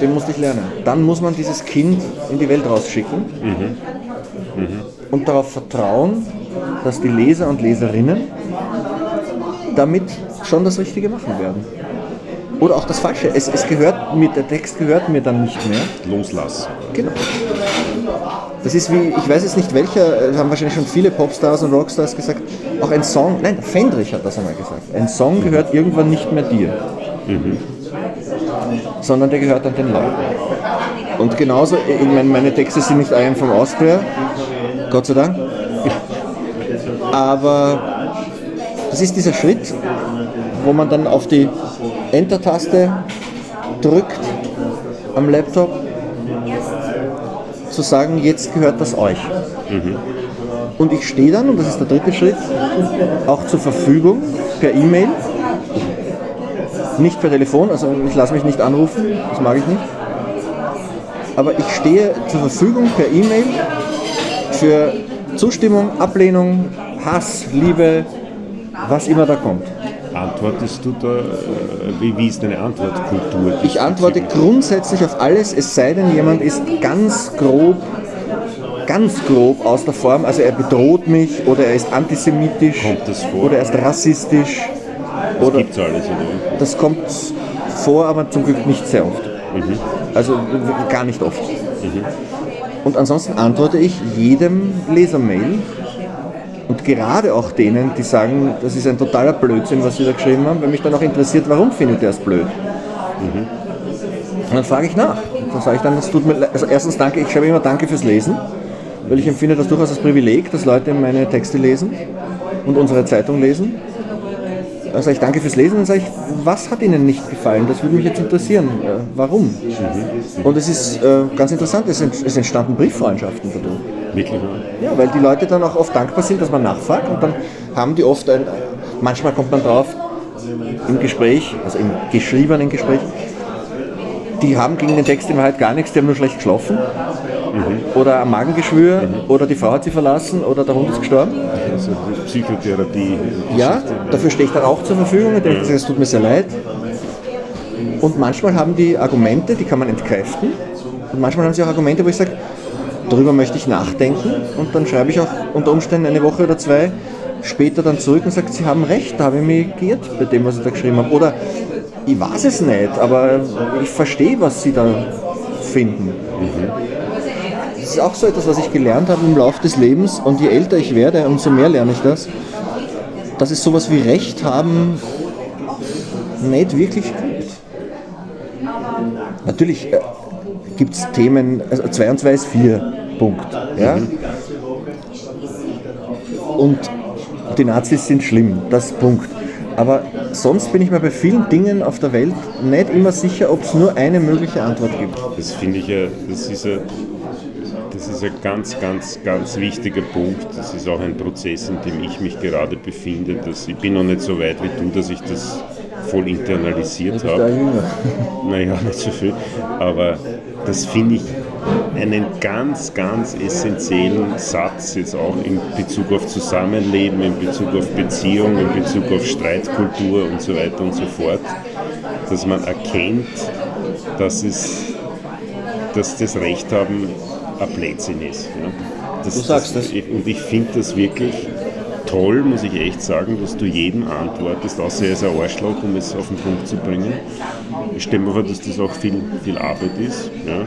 Den musste ich lernen. Dann muss man dieses Kind in die Welt rausschicken mhm. Mhm. und darauf vertrauen, dass die Leser und Leserinnen damit schon das Richtige machen werden. Oder auch das Falsche. Es, es gehört mir, der Text gehört mir dann nicht mehr. Loslass. Genau. Das ist wie, ich weiß jetzt nicht welcher, haben wahrscheinlich schon viele Popstars und Rockstars gesagt, auch ein Song, nein, Fendrich hat das einmal gesagt, ein Song gehört irgendwann nicht mehr dir, mhm. sondern der gehört an den Leuten. Und genauso, ich meine, meine Texte sind nicht I am from Austria, Gott sei Dank, aber das ist dieser Schritt, wo man dann auf die Enter-Taste drückt am Laptop, zu sagen, jetzt gehört das euch. Mhm. Und ich stehe dann, und das ist der dritte Schritt, auch zur Verfügung per E-Mail, nicht per Telefon, also ich lasse mich nicht anrufen, das mag ich nicht. Aber ich stehe zur Verfügung per E-Mail für Zustimmung, Ablehnung, Hass, Liebe, was immer da kommt. Antwortest du da, äh, wie, wie ist deine Antwortkultur? Ich antworte grundsätzlich auf alles, es sei denn, jemand ist ganz grob, ganz grob aus der Form, also er bedroht mich oder er ist antisemitisch oder er ist rassistisch. Das oder, gibt's alles, oder? Das kommt vor, aber zum Glück nicht sehr oft. Mhm. Also gar nicht oft. Mhm. Und ansonsten antworte ich jedem Lesermail gerade auch denen, die sagen, das ist ein totaler Blödsinn, was sie da geschrieben haben, weil mich dann auch interessiert, warum findet er es blöd. Mhm. Und dann frage ich nach. Dann sage ich dann, es tut mir leid. Also erstens danke, ich schreibe immer Danke fürs Lesen, weil ich empfinde das durchaus als Privileg, dass Leute meine Texte lesen und unsere Zeitung lesen. Dann sage ich Danke fürs Lesen, dann sage ich, was hat Ihnen nicht gefallen? Das würde mich jetzt interessieren. Äh, warum? Mhm. Und es ist äh, ganz interessant, es, entstanden Brieffreundschaften dadurch. Wirklich? Ja, weil die Leute dann auch oft dankbar sind, dass man nachfragt und dann haben die oft ein, manchmal kommt man drauf im Gespräch, also im geschriebenen Gespräch, die haben gegen den Text in Wahrheit gar nichts, die haben nur schlecht geschlafen. oder ein Magengeschwür oder die Frau hat sie verlassen oder der Hund ist gestorben. Also Psychotherapie. Ja, dafür stehe ich dann auch zur Verfügung. Ich denke, es tut mir sehr leid. Und manchmal haben die Argumente, die kann man entkräften. Und manchmal haben sie auch Argumente, wo ich sage, darüber möchte ich nachdenken. Und dann schreibe ich auch unter Umständen eine Woche oder zwei später dann zurück und sage, sie haben recht, da habe ich mich geirrt bei dem, was ich da geschrieben habe. Oder ich weiß es nicht, aber ich verstehe, was sie da finden. Das ist auch so etwas, was ich gelernt habe im Laufe des Lebens. Und je älter ich werde, umso mehr lerne ich das. Dass es sowas wie Recht haben nicht wirklich gibt. Natürlich äh, gibt es Themen, also 2 und 2 ist 4, Punkt. Ja? Und die Nazis sind schlimm, das Punkt. Aber sonst bin ich mir bei vielen Dingen auf der Welt nicht immer sicher, ob es nur eine mögliche Antwort gibt. Das finde ich ja, das ist ja, das ist ein ganz, ganz, ganz wichtiger Punkt. Das ist auch ein Prozess, in dem ich mich gerade befinde. Dass ich bin noch nicht so weit wie du, dass ich das voll internalisiert habe. Naja, nicht so viel. Aber das finde ich einen ganz, ganz essentiellen Satz, jetzt auch in Bezug auf Zusammenleben, in Bezug auf Beziehung, in Bezug auf Streitkultur und so weiter und so fort, dass man erkennt, dass, es, dass das Recht haben ein Blödsinn ist. Ja. Das, du sagst das. Und ich finde das wirklich toll, muss ich echt sagen, dass du jedem antwortest, außer er ist ein Arschloch, um es auf den Punkt zu bringen. Ich stelle mir vor, dass das auch viel, viel Arbeit ist. Ja.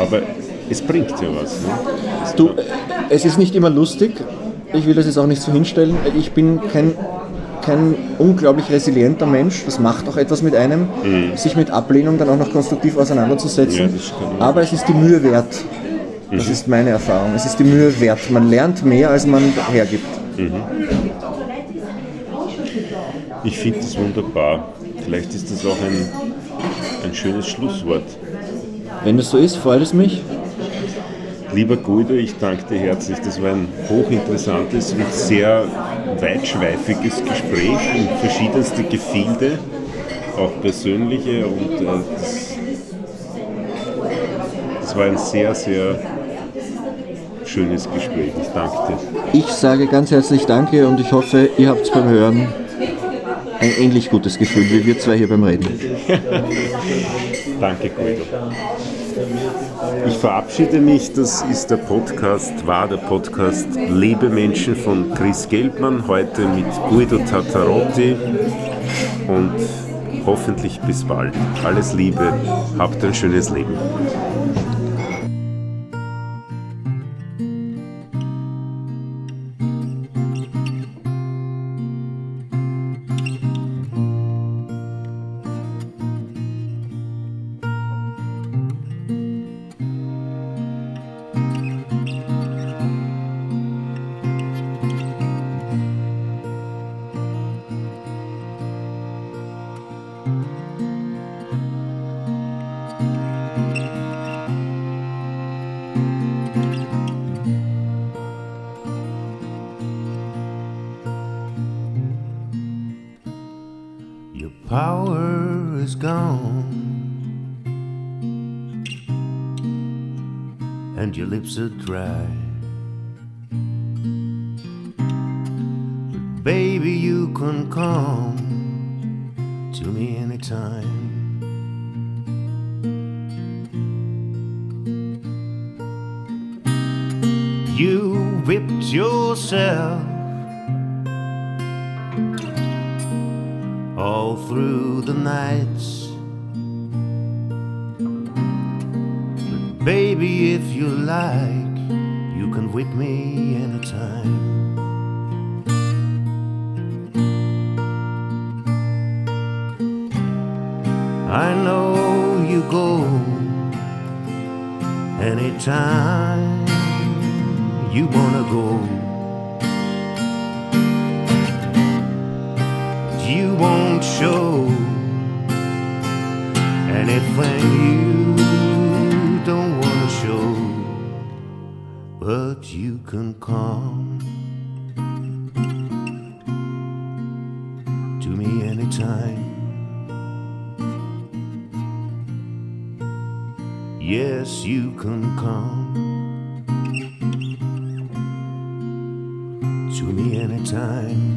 Aber es bringt ja was. Ne? Du, es ist nicht immer lustig. Ich will das jetzt auch nicht so hinstellen. Ich bin kein, kein unglaublich resilienter Mensch. Das macht auch etwas mit einem, mhm. sich mit Ablehnung dann auch noch konstruktiv auseinanderzusetzen. Ja, Aber es ist die Mühe wert. Das mhm. ist meine Erfahrung. Es ist die Mühe wert. Man lernt mehr, als man hergibt. Mhm. Ich finde das wunderbar. Vielleicht ist das auch ein, ein schönes Schlusswort. Wenn das so ist, freut es mich. Lieber Guido, ich danke dir herzlich. Das war ein hochinteressantes und sehr weitschweifiges Gespräch in verschiedenste Gefilde, auch persönliche. Und äh, das, das war ein sehr, sehr schönes Gespräch. Ich danke dir. Ich sage ganz herzlich Danke und ich hoffe, ihr habt beim Hören ein ähnlich gutes Gefühl wie wir zwei hier beim Reden. danke, Guido. Ich verabschiede mich. Das ist der Podcast, war der Podcast Lebe Menschen von Chris Gelbmann. Heute mit Guido Tatarotti und hoffentlich bis bald. Alles Liebe, habt ein schönes Leben. Right. you won't show anything you don't want to show, but you can come to me anytime. Yes, you can come to me anytime.